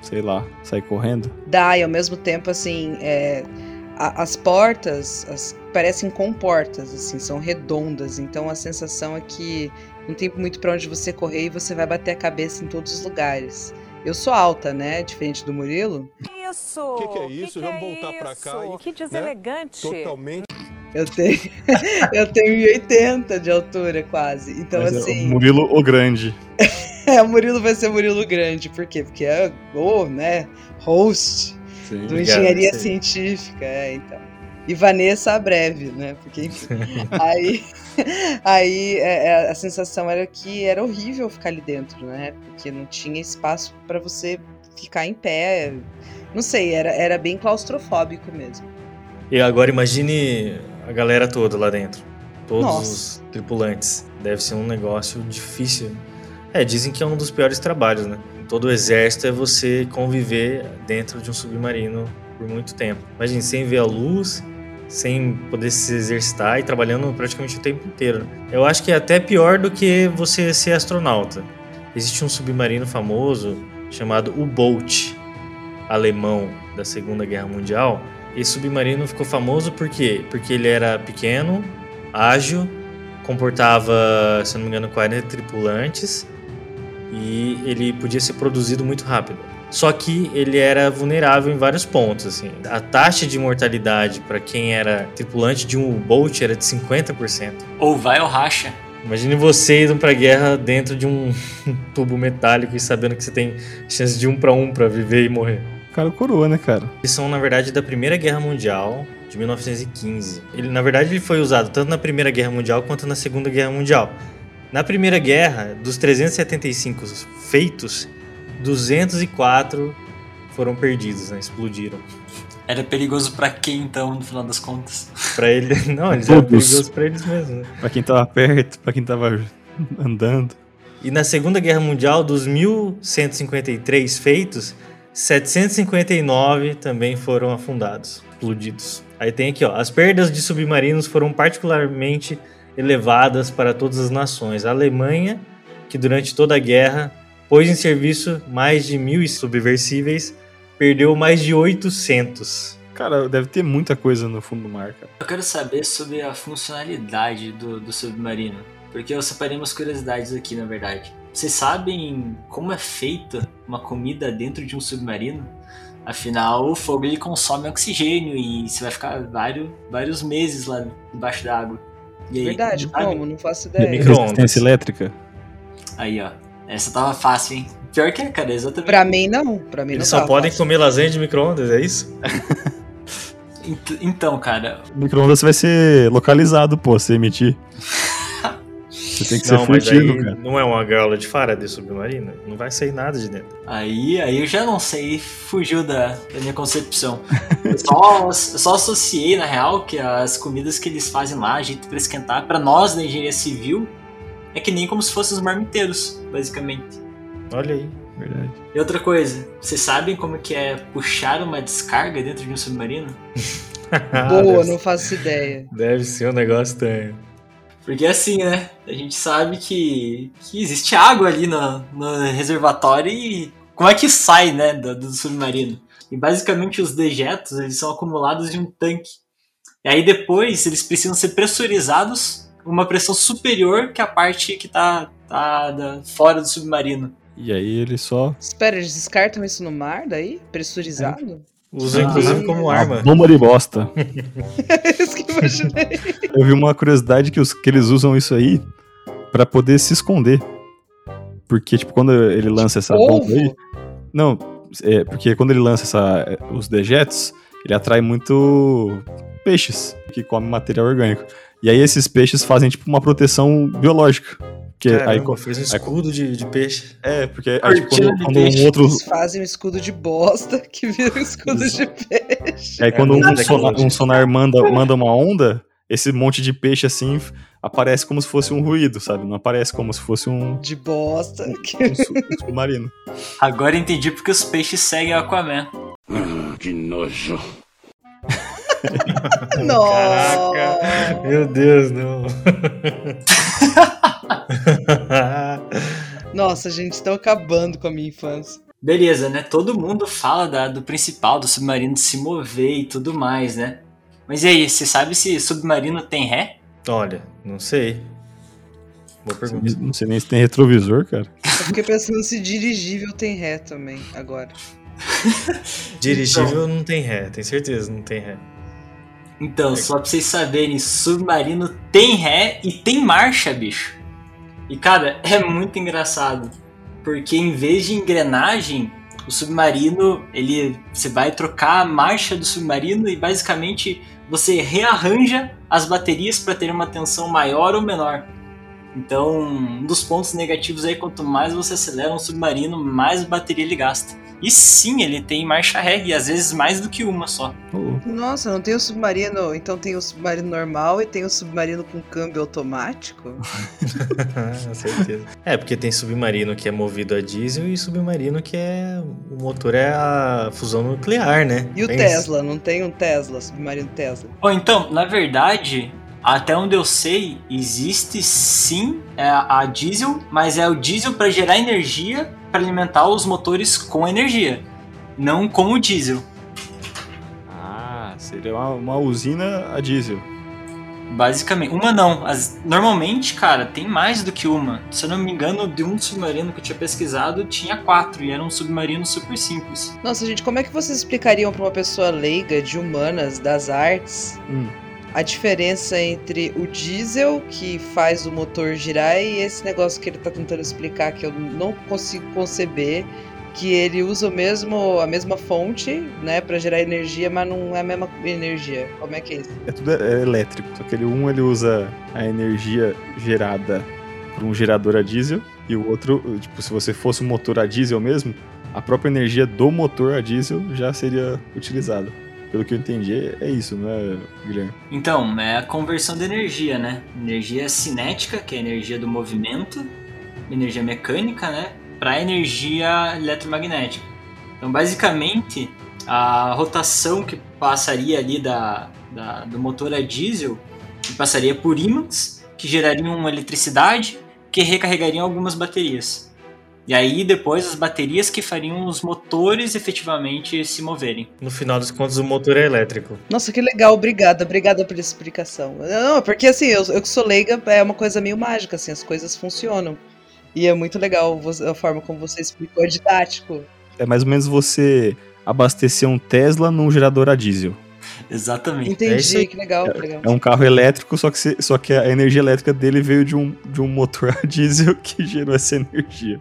sei lá, sair correndo? Dá, e ao mesmo tempo, assim, é, a, as portas as, parecem comportas, assim, são redondas. Então a sensação é que não tem muito para onde você correr e você vai bater a cabeça em todos os lugares. Eu sou alta, né? Diferente do Murilo. Isso! O que, que, é isso? Que Vamos que é voltar para cá. E, que deselegante. Né? Totalmente. Eu tenho, [LAUGHS] eu tenho 1,80 de altura, quase. Então, Mas assim. É o Murilo o Grande. [LAUGHS] é, o Murilo vai ser o Murilo Grande. Por quê? Porque é o, né, host Sim, do Engenharia Científica. É, então. E Vanessa a breve, né? Porque enfim. [LAUGHS] aí aí é, é, a sensação era que era horrível ficar ali dentro, né? Porque não tinha espaço para você ficar em pé. Não sei, era, era bem claustrofóbico mesmo. E agora imagine a galera toda lá dentro. Todos Nossa. os tripulantes. Deve ser um negócio difícil. É, dizem que é um dos piores trabalhos, né? Todo o exército é você conviver dentro de um submarino por muito tempo. Imagine, sem ver a luz, sem poder se exercitar e trabalhando praticamente o tempo inteiro. né? Eu acho que é até pior do que você ser astronauta. Existe um submarino famoso chamado U-Boat, alemão da Segunda Guerra Mundial. Esse submarino ficou famoso por quê? Porque ele era pequeno, ágil, comportava, se não me engano, 40 tripulantes e ele podia ser produzido muito rápido. Só que ele era vulnerável em vários pontos, assim. A taxa de mortalidade para quem era tripulante de um U-Boat era de 50%. Ou vai ou racha. Imagine você indo pra guerra dentro de um [LAUGHS] tubo metálico e sabendo que você tem chance de um para um para viver e morrer. Cara, coroa, né, cara? Eles são, na verdade, da Primeira Guerra Mundial, de 1915. Ele, na verdade, ele foi usado tanto na Primeira Guerra Mundial quanto na Segunda Guerra Mundial. Na Primeira Guerra, dos 375 feitos, 204 foram perdidos, né? Explodiram. Era perigoso pra quem então, no final das contas? Pra ele, [LAUGHS] não, eles eram perigosos pra eles mesmos, né? Pra quem tava perto, pra quem tava andando. E na Segunda Guerra Mundial, dos 1153 feitos, 759 também foram afundados, explodidos. Aí tem aqui, ó, as perdas de submarinos foram particularmente elevadas para todas as nações. A Alemanha, que durante toda a guerra pôs em serviço mais de mil subversíveis, perdeu mais de 800. Cara, deve ter muita coisa no fundo do mar, cara. Eu quero saber sobre a funcionalidade do, do submarino. Porque eu separei umas curiosidades aqui, na verdade. Vocês sabem como é feita uma comida dentro de um submarino? Afinal, o fogo ele consome oxigênio e você vai ficar vários, vários meses lá debaixo d'água. E aí, Verdade, como? Não faço ideia. micro- Resistência elétrica. Aí, ó. Essa tava fácil, hein? Pior que é, cara, exatamente. Pra mim, não. Pra mim, Eles não só tava podem fácil. comer lasanha de micro-ondas, é isso? [LAUGHS] Ent- Então, cara, O micro-ondas vai ser localizado, pô, se emitir. Você tem que ser não, mas furtivo, aí cara. não é uma gaiola de Faraday submarina? Não vai sair nada de dentro. aí, aí eu já não sei, fugiu da, da minha concepção. Eu [LAUGHS] só, só associei, na real, que as comidas que eles fazem lá, a jeito pra esquentar, pra nós da engenharia civil, é que nem como se fossem os marmiteiros, basicamente. Olha aí. Verdade. E outra coisa, vocês sabem como que é puxar uma descarga dentro de um submarino? [LAUGHS] Boa, não faço ideia. deve ser um negócio estranho. Porque assim, né? A gente sabe que, que existe água ali no, no reservatório e como é que sai, né, do, do submarino? E basicamente os dejetos, eles são acumulados em um tanque. E aí depois eles precisam ser pressurizados uma pressão superior que a parte que tá, tá da- fora do submarino. E aí ele só. Espera, eles descartam isso no mar daí? Pressurizado? Usam Ah, inclusive como Uma arma. bomba de bosta. [LAUGHS] É isso que eu imaginei. Eu vi uma curiosidade que, os, que eles usam isso aí pra poder se esconder. Porque, tipo, quando ele lança essa bomba aí. Ovo? Não, é porque quando ele lança essa, os dejetos, ele atrai muito peixes que comem material orgânico. E aí esses peixes fazem, tipo, uma proteção biológica. Que aí, Caramba, co- fez um aí- escudo de, de peixe. é, porque aí, tipo, quando, quando peixe. um outro. Eles fazem um escudo de bosta que vira um escudo de peixe. Aí quando É, um sonar, um sonar manda, manda uma onda, esse monte de peixe assim aparece como se fosse um ruído, sabe? Não aparece como se fosse um, De bosta. que- um su- um submarino. Agora entendi porque os peixes seguem o Aquaman. Ah, que nojo. Nossa. Meu Deus, não. Nossa, gente, estão acabando com a minha infância. Beleza, né? Todo mundo fala da- do principal, do submarino se mover e tudo mais, né? Mas e aí, você sabe se submarino tem ré? Olha, não sei. Boa pergunta. Não sei nem se tem retrovisor, cara. Eu fiquei pensando se dirigível tem ré também, agora. Dirigível não tem ré, tem certeza, não tem ré. Então, só pra vocês saberem, submarino tem ré e tem marcha, bicho. E cara, [LAUGHS] é muito engraçado. Porque em vez de engrenagem, o submarino, ele. Você vai trocar a marcha do submarino e basicamente você rearranja as baterias para ter uma tensão maior ou menor. Então, um dos pontos negativos aí, quanto mais você acelera um submarino, mais bateria ele gasta. E sim, ele tem marcha ré, e às vezes mais do que uma só. Nossa, não tem o submarino. Então tem o submarino normal e tem o submarino com câmbio automático? [LAUGHS] Com certeza. É, porque tem submarino que é movido a diesel e submarino que é. O motor é a fusão nuclear, né? E o Tem Tesla? Não tem um Tesla, submarino Tesla? Ou então, na verdade, até onde eu sei, existe sim é, a diesel, mas é o diesel para gerar energia para alimentar os motores com energia, não com o diesel. Ah, seria uma, uma usina a diesel. Basicamente, uma não. As- normalmente, cara, tem mais do que uma. Se eu não me engano, de um submarino que eu tinha pesquisado, tinha quatro, e era um submarino super simples. Nossa, gente, como é que vocês explicariam pra uma pessoa leiga de humanas, das artes, Hum. A diferença entre o diesel, que faz o motor girar, e esse negócio que ele tá tentando explicar, que eu não consigo conceber, que ele usa o mesmo, a mesma fonte, né, pra gerar energia, mas não é a mesma energia. Como é que é isso? É tudo é elétrico. Só que ele, um ele usa a energia gerada por um gerador a diesel e o outro, tipo, se você fosse um motor a diesel mesmo, a própria energia do motor a diesel já seria utilizada. Pelo que eu entendi, é isso, não é, Guilherme? Então, é a conversão de energia, né? Energia cinética, que é a energia do movimento, energia mecânica, né? Para energia eletromagnética. Então, basicamente, a rotação que passaria ali da, da- do motor a diesel passaria por ímãs que gerariam eletricidade que recarregariam algumas baterias. E aí depois as baterias que fariam os motores efetivamente se moverem. No final dos contos, o motor é elétrico. Nossa, que legal, obrigada, obrigada pela explicação. Não, porque assim, eu, eu que sou leiga, é uma coisa meio mágica, assim, as coisas funcionam. E é muito legal você- a forma como você explicou, é didático. É mais ou menos você abastecer um Tesla num gerador a diesel. Exatamente. É isso Entendi, aí. que legal, que legal. É um carro elétrico, só que, se- só que a energia elétrica dele veio de um, de um motor [LAUGHS] a diesel que gerou essa energia.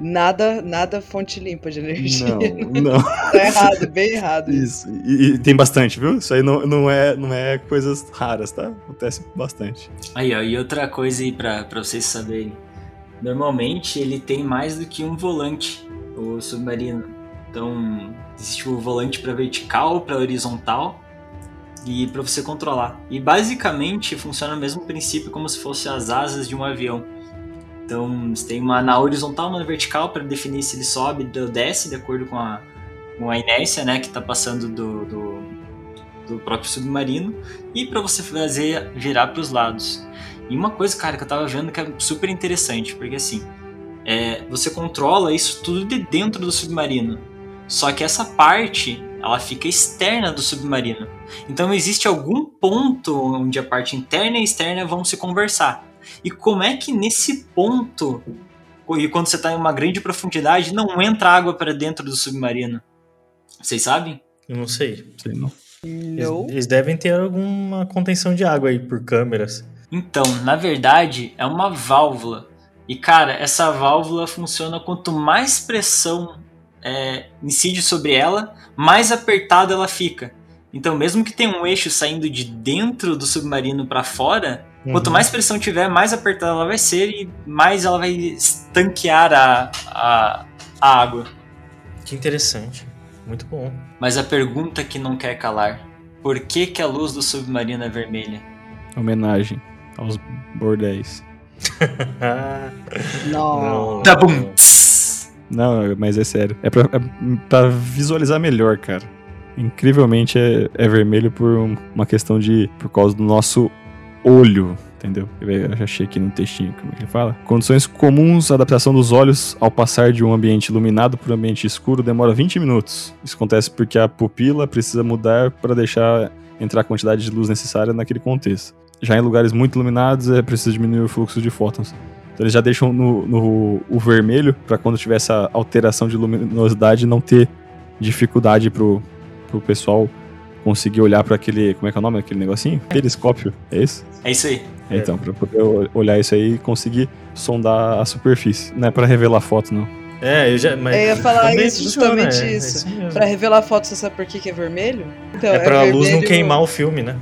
Nada, nada fonte limpa de energia. Não, [LAUGHS] não. tá errado, bem errado. Isso. E, e tem bastante, viu? Isso aí não, não, é, não é coisas raras, tá? Acontece bastante. Aí, ó, e outra coisa aí pra, pra vocês saberem. Normalmente ele tem mais do que um volante, o submarino. Então, existe o volante para vertical, para horizontal e para você controlar. E basicamente funciona o mesmo princípio como se fosse as asas de um avião. Então, você tem uma na horizontal, uma na vertical para definir se ele sobe ou desce de acordo com a, com a inércia, né, que está passando do, do, do próprio submarino e para você fazer girar para os lados. E uma coisa, cara, que eu tava vendo que é super interessante, porque assim, é, você controla isso tudo de dentro do submarino. Só que essa parte, ela fica externa do submarino. Então existe algum ponto onde a parte interna e externa vão se conversar. E como é que nesse ponto, e quando você está em uma grande profundidade, não entra água para dentro do submarino? Vocês sabem? Eu não sei. Sei não. Eles, Não. eles devem ter alguma contenção de água aí por câmeras. Então, na verdade, é uma válvula. E cara, essa válvula funciona quanto mais pressão é, incide sobre ela, mais apertada ela fica. Então, mesmo que tenha um eixo saindo de dentro do submarino para fora, quanto Uhum. mais pressão tiver, mais apertada ela vai ser e mais ela vai estanquear a, a, a água. Que interessante. Muito bom. Mas a pergunta que não quer calar: por que, que a luz do submarino é vermelha? Homenagem aos bordéis. Não. [LAUGHS] Tá bom. Não, mas é sério. É pra, é pra visualizar melhor, cara. Incrivelmente é, é vermelho por um- uma questão de. por causa do nosso olho. Entendeu? Eu já achei aqui no textinho como é que ele fala. Condições comuns, adaptação dos olhos ao passar de um ambiente iluminado para um ambiente escuro demora 20 minutos. Isso acontece porque a pupila precisa mudar para deixar entrar a quantidade de luz necessária naquele contexto. Já em lugares muito iluminados é preciso diminuir o fluxo de fótons. Então eles já deixam no, no- o vermelho para quando tiver essa alteração de luminosidade não ter dificuldade pro, pro pessoal conseguir olhar para aquele. Como é que é o nome daquele negocinho? Telescópio, é isso? É isso aí. É, Então, para poder olhar isso aí e conseguir sondar a superfície. Não é para revelar foto, não. É, eu já. Mas Eu ia falar também isso, funciona, justamente é, é isso. mesmo. Pra revelar foto, você sabe por que, que é vermelho? Então, É pra a luz não vermelho- queimar o filme, né?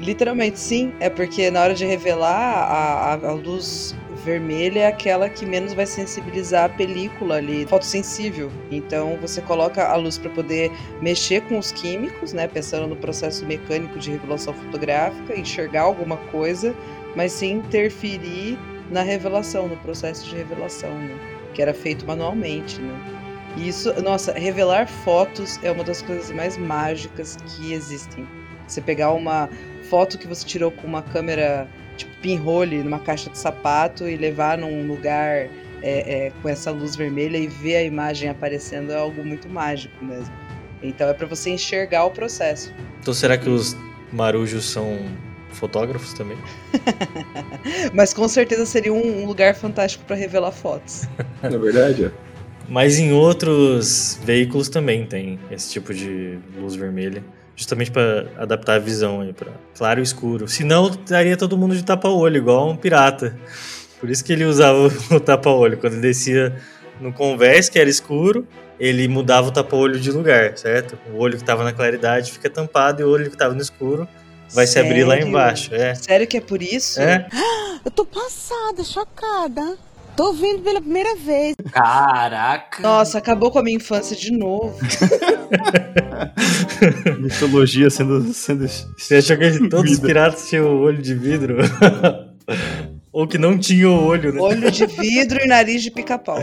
Literalmente, sim. É porque na hora de revelar, a, a- a luz vermelha é aquela que menos vai sensibilizar a película ali, fotossensível. Então você coloca a luz para poder mexer com os químicos, né? Pensando no processo mecânico de revelação fotográfica, enxergar alguma coisa, mas sem interferir na revelação, no processo de revelação, né? Que era feito manualmente, né? E isso, nossa, revelar fotos é uma das coisas mais mágicas que existem. Você pegar uma foto que você tirou com uma câmera pinhole numa caixa de sapato e levar num lugar é, é, com essa luz vermelha e ver a imagem aparecendo é algo muito mágico mesmo. Então é para você enxergar o processo. Então será que os marujos são fotógrafos também? [LAUGHS] Mas com certeza seria um, um lugar fantástico para revelar fotos. [LAUGHS] Na verdade, é. Mas em outros veículos também tem esse tipo de luz vermelha. Justamente para adaptar a visão aí para claro e escuro. Senão daria todo mundo de tapa-olho, igual um pirata. Por isso que ele usava o tapa-olho. Quando ele descia no convés, que era escuro, ele mudava o tapa-olho de lugar, certo? O olho que estava na claridade fica tampado e o olho que estava no escuro vai se abrir lá Sério? embaixo. É. Sério que é por isso? É. [GASPS] Eu tô passada, chocada. Tô vendo pela primeira vez. Caraca. Nossa, acabou com a minha infância de novo. [LAUGHS] Mitologia sendo. sendo Você achou que todos os piratas tinham o olho de vidro? [LAUGHS] Ou que não tinham o olho, né? Olho de vidro e nariz de pica-pau.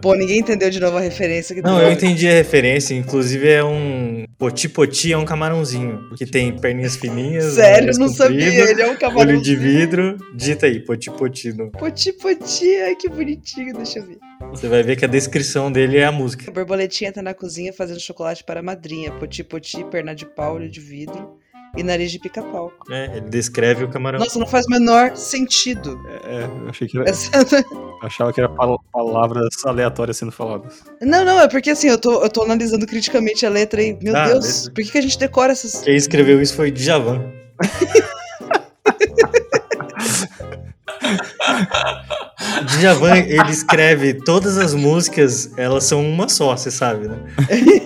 Pô, ninguém entendeu de novo a referência que Não, eu entendi a referência. Inclusive é um. Poti-poti é um camarãozinho. Que tem perninhas fininhas. Sério, não sabia. Ele é um Olho camarãozinho. de vidro. Dita aí, poti-poti. no- Poti poti, ai que bonitinho, deixa eu ver. Você vai ver que a descrição dele é a música. A borboletinha tá na cozinha fazendo chocolate para a madrinha. Poti poti, perna de pau, olho de vidro e nariz de pica-pau. né? Ele descreve o camarão. Nossa, não faz o menor sentido. É, eu achei que era. [LAUGHS] Achava que era pal- palavras aleatórias sendo faladas. Não, não, é porque assim, eu tô, eu tô analisando criticamente a letra e, meu Ah, Deus, por que, que a gente decora essas. Quem escreveu isso foi Djavan. [LAUGHS] Djavan, ele escreve todas as músicas, elas são uma só, você sabe, né?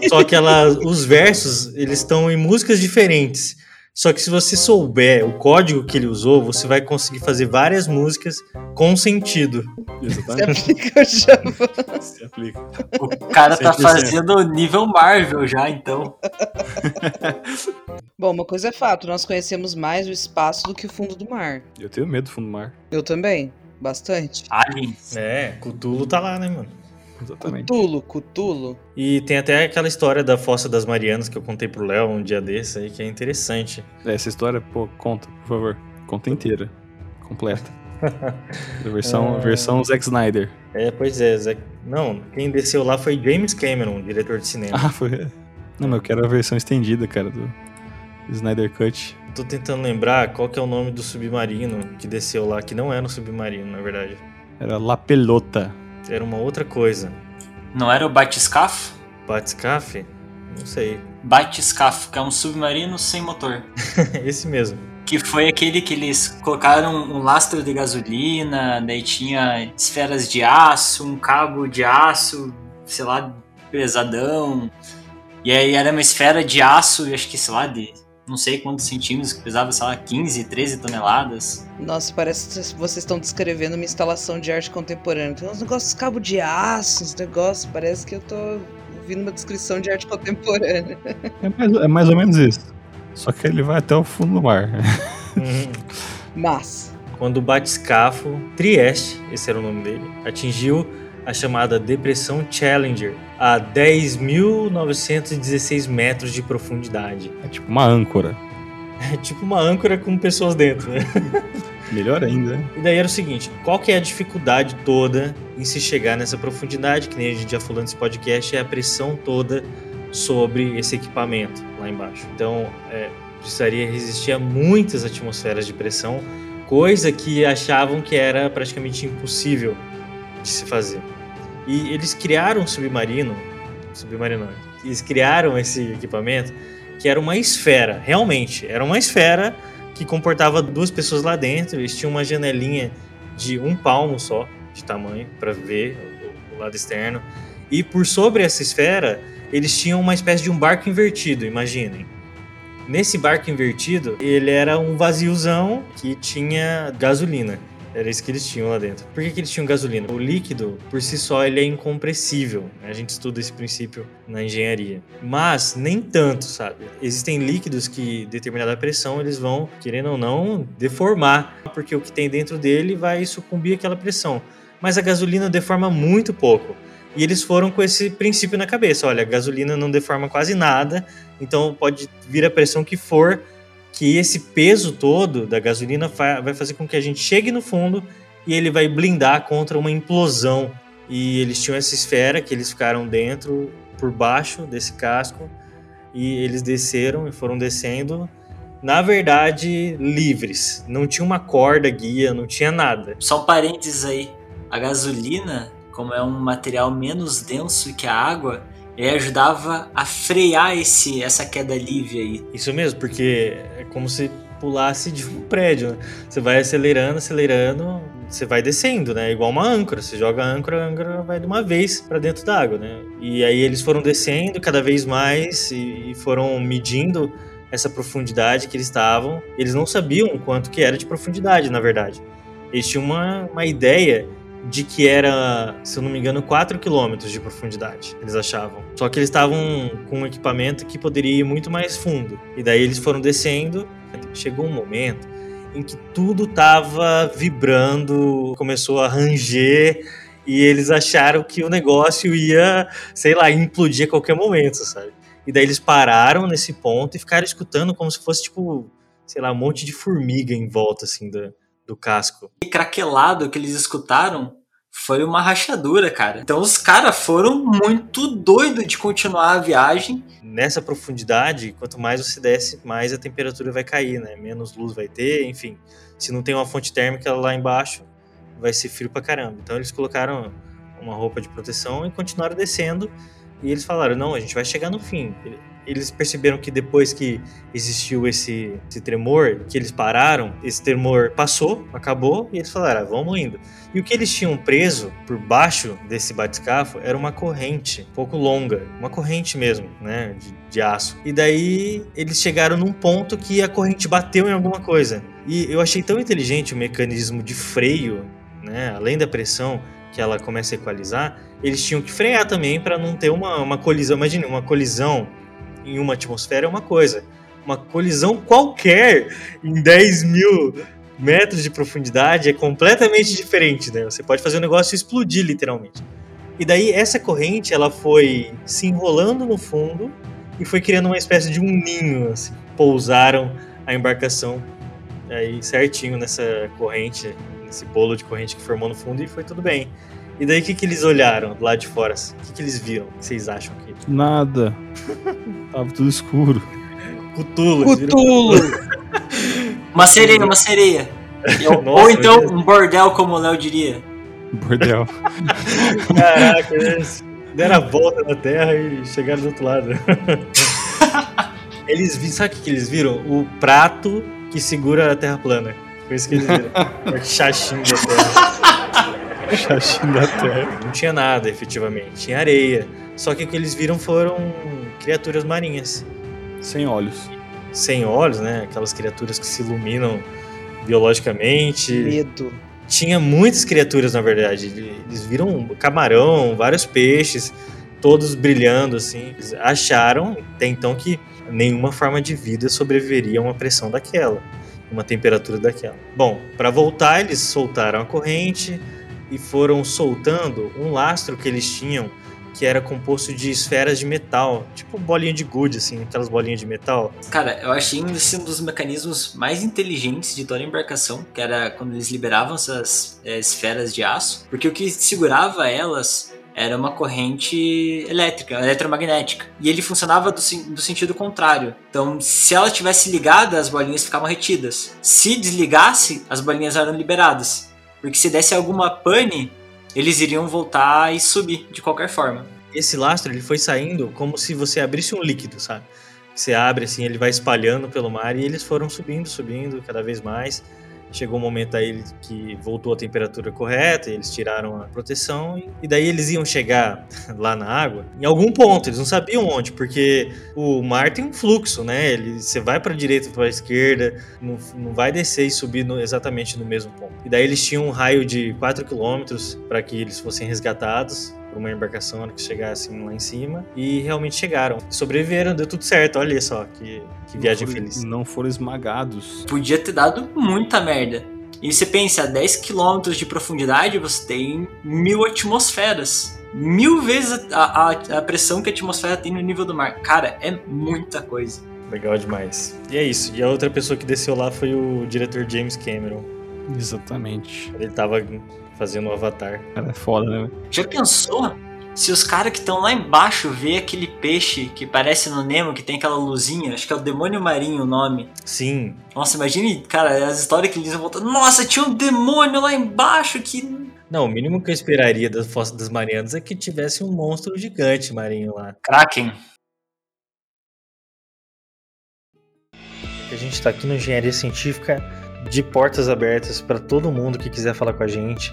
Só que ela, os versos, eles estão em músicas diferentes. Só que se você souber o código que ele usou, você vai conseguir fazer várias músicas com sentido. Se Exatamente. aplica o Djavan. Se aplica. O cara tá 100%. fazendo nível Marvel já, então. [LAUGHS] Bom, uma coisa é fato, nós conhecemos mais o espaço do que o fundo do mar. Eu tenho medo do fundo do mar. Eu também, bastante. Aliens. É, Cthulhu tá lá, né, mano? Exatamente. Cutulo, Cutulo. E tem até aquela história da Fossa das Marianas que eu contei pro Léo um dia desse aí, que é interessante. Essa história, pô, conta, por favor. Conta inteira. Completa. [LAUGHS] A versão, É. versão Zack Snyder. É, pois é, Zé. Não, quem desceu lá foi James Cameron, diretor de cinema. Ah, foi. Não, mas eu quero a versão estendida, cara, do Snyder Cut. Tô tentando lembrar qual que é o nome do submarino que desceu lá, que não era um submarino, na verdade. Era La Pelota. Era uma outra coisa. Não era o Batiscafo? Batiscaf? Não sei. Batiscafo, que é um submarino sem motor. [LAUGHS] Esse mesmo. Que foi aquele que eles colocaram um lastro de gasolina, daí tinha esferas de aço, um cabo de aço, sei lá, pesadão. E aí era uma esfera de aço, acho que, sei lá, de não sei quantos centímetros, que pesava, sei lá, 15, 13 toneladas. Nossa, parece que vocês estão descrevendo uma instalação de arte contemporânea. Tem uns negócios cabo de aço, uns negócios. Parece que eu tô ouvindo uma descrição de arte contemporânea. É mais, é mais ou menos isso. Só que ele vai até o fundo do mar. Uhum. Mas. Quando o batiscafo Trieste, esse era o nome dele, atingiu a chamada Depressão Challenger a 10.916 metros de profundidade. É tipo uma âncora. É tipo uma âncora com pessoas dentro, né? [LAUGHS] Melhor ainda, né? E daí era o seguinte, qual que é a dificuldade toda em se chegar nessa profundidade, que nem a gente já falou nesse podcast, é a pressão toda sobre esse equipamento lá embaixo. Então, é, precisaria resistir a muitas atmosferas de pressão, coisa que achavam que era praticamente impossível de se fazer. E eles criaram um submarino, submarino, eles criaram esse equipamento que era uma esfera, realmente, era uma esfera que comportava duas pessoas lá dentro. Eles tinham uma janelinha de um palmo só de tamanho para ver lado externo. E por sobre essa esfera, eles tinham uma espécie de um barco invertido, imaginem. Nesse barco invertido, ele era um vaziozão que tinha gasolina. Era isso que eles tinham lá dentro. Por que, que eles tinham gasolina? O líquido, por si só, ele é incompressível. Né? A gente estuda esse princípio na engenharia. Mas nem tanto, sabe? Existem líquidos que, determinada pressão, eles vão, querendo ou não, deformar. Porque o que tem dentro dele vai sucumbir àquela pressão. Mas a gasolina deforma muito pouco. E eles foram com esse princípio na cabeça: olha, a gasolina não deforma quase nada, então pode vir a pressão que for, que esse peso todo da gasolina vai fazer com que a gente chegue no fundo e ele vai blindar contra uma implosão. E eles tinham essa esfera que eles ficaram dentro, por baixo desse casco, e eles desceram e foram descendo, na verdade, livres. Não tinha uma corda guia, não tinha nada. Só um parênteses aí: a gasolina, como é um material menos denso que a água, ele ajudava a frear esse, essa queda livre aí. Isso mesmo, porque como se pulasse de um prédio. Né? Você vai acelerando, acelerando, você vai descendo, né? Igual uma âncora. Você joga a âncora, a âncora vai de uma vez para dentro da água, né? E aí eles foram descendo cada vez mais e foram medindo essa profundidade que eles estavam. Eles não sabiam quanto que era de profundidade, na verdade. Eles tinham uma, uma ideia de que era, se eu não me engano, 4 quilômetros de profundidade, eles achavam. Só que eles estavam com um equipamento que poderia ir muito mais fundo. E daí eles foram descendo. Chegou um momento em que tudo estava vibrando, começou a ranger e eles acharam que o negócio ia, sei lá, implodir a qualquer momento, sabe? E daí eles pararam nesse ponto e ficaram escutando como se fosse tipo, sei lá, um monte de formiga em volta assim da, do casco. E craquelado que eles escutaram foi uma rachadura, cara. Então os caras foram muito doidos de continuar a viagem. Nessa profundidade, quanto mais você desce, mais a temperatura vai cair, né? Menos luz vai ter, enfim. Se não tem uma fonte térmica lá embaixo, vai ser frio pra caramba. Então eles colocaram uma roupa de proteção e continuaram descendo. E eles falaram: não, a gente vai chegar no fim eles perceberam que depois que existiu esse, esse, tremor, que eles pararam, esse tremor passou, acabou, e eles falaram, ah, vamos indo. E o que eles tinham preso por baixo desse batiscafo era uma corrente, um pouco longa, uma corrente mesmo, né, de, de aço. E daí eles chegaram num ponto que a corrente bateu em alguma coisa. E eu achei tão inteligente o mecanismo de freio, né, além da pressão, que ela começa a equalizar, eles tinham que frear também para não ter uma, uma colisão. Imagine, uma colisão em uma atmosfera é uma coisa. Uma colisão qualquer em 10 mil metros de profundidade é completamente diferente, né? Você pode fazer o negócio explodir, literalmente. E daí essa corrente, ela foi se enrolando no fundo e foi criando uma espécie de um ninho, assim. Pousaram a embarcação aí certinho nessa corrente, nesse bolo de corrente que formou no fundo e foi tudo bem. E daí o que, que eles olharam lá de fora? O que, que eles viram? O que vocês acham que? Nada. [LAUGHS] Tava tudo escuro. Cutulo. Cutulo. uma sereia, uma sereia. [LAUGHS] Nossa, Ou então um bordel, como o Léo diria. Bordel. [LAUGHS] Caraca, eles deram a volta na Terra e chegaram do outro lado. eles viram, sabe o que eles viram? O prato que segura a Terra plana. Foi isso que eles viram. da Terra. [LAUGHS] chachinho da Terra. Não tinha nada, efetivamente. Tinha areia. Só que o que eles viram foram criaturas marinhas. Sem olhos. Sem olhos, né? Aquelas criaturas que se iluminam biologicamente. Medo. Tinha muitas criaturas, na verdade. Eles viram camarão, vários peixes, todos brilhando, assim. Eles acharam até então que nenhuma forma de vida sobreviveria a uma pressão daquela, uma temperatura daquela. Bom, para voltar, eles soltaram a corrente e foram soltando um lastro que eles tinham que era composto de esferas de metal, tipo bolinha de gude, assim, aquelas bolinhas de metal. Cara, eu achei esse um dos mecanismos mais inteligentes de toda a embarcação, que era quando eles liberavam essas é, esferas de aço, porque o que segurava elas era uma corrente elétrica, eletromagnética. E ele funcionava do, do, sentido contrário. Então, se ela estivesse ligada, as bolinhas ficavam retidas. Se desligasse, as bolinhas eram liberadas. Porque se desse alguma pane, eles iriam voltar e subir de qualquer forma. Esse lastro ele foi saindo como se você abrisse um líquido, sabe? Você abre assim, ele vai espalhando pelo mar e eles foram subindo, subindo cada vez mais. Chegou um momento aí que voltou a temperatura correta, eles tiraram a proteção, e daí eles iam chegar [LAUGHS] lá na água em algum ponto, eles não sabiam onde, porque o mar tem um fluxo, né? Ele, você vai para direita, para esquerda, não, não vai descer e subir no, exatamente no mesmo ponto. E daí eles tinham um raio de 4 quilômetros para que eles fossem resgatados por uma embarcação que chegassem lá em cima e realmente chegaram. Sobreviveram, deu tudo certo. Olha só que, que viagem não foram, feliz. Não foram esmagados. Podia ter dado muita merda. E você pensa, a 10 km de profundidade você tem mil atmosferas. Mil vezes a, a, a pressão que a atmosfera tem no nível do mar. Cara, é muita coisa. Legal demais. E é isso. E a outra pessoa que desceu lá foi o diretor James Cameron. Exatamente. Ele tava fazendo o Avatar. Cara, é foda, né? Já pensou? Se os caras que estão lá embaixo vê aquele peixe que parece no Nemo, que tem aquela luzinha, acho que é o demônio marinho o nome. Sim. Nossa, imagine, cara, as histórias que eles vão voltar. Nossa, tinha um demônio lá embaixo que. Não, o mínimo que eu esperaria das Fossa das Marianas é que tivesse um monstro gigante marinho lá. Kraken. A gente está aqui no Engenharia Científica de portas abertas para todo mundo que quiser falar com a gente,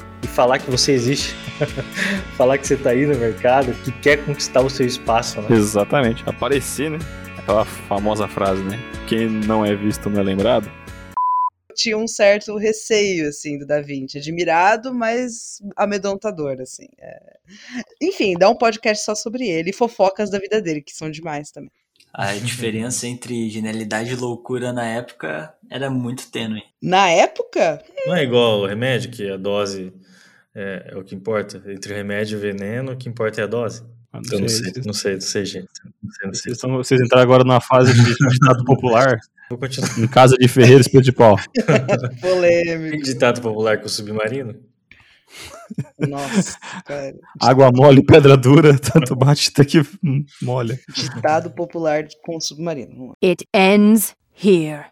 e falar que você existe, [LAUGHS] falar que você tá aí no mercado, que quer conquistar o seu espaço, né? Exatamente, aparecer, né? Aquela famosa frase, né? Quem não é visto não é lembrado. Tinha um certo receio, assim, do Da Vinci. Admirado, mas amedrontador, assim. É... Enfim, dá um podcast só sobre ele e fofocas da vida dele, que são demais também. A [LAUGHS] diferença entre genialidade e loucura na época era muito tênue. Na época? Não é igual o remédio, que a dose é, é, o que importa. Entre remédio e veneno, o que importa é a dose. Ah, não, Eu não sei, sei, vocês- não sei, não sei, gente. Não sei, não sei. Vocês, estão- vocês entraram agora numa fase de ditado popular [LAUGHS] Vou continuar. em casa de ferreiro espeto de pau. [LAUGHS] Polêmico. Tem ditado popular com o submarino? Nossa, cara. Água mole, pedra dura, [LAUGHS] tanto bate até que molha. Ditado popular com submarino. Vamos lá. It ends here.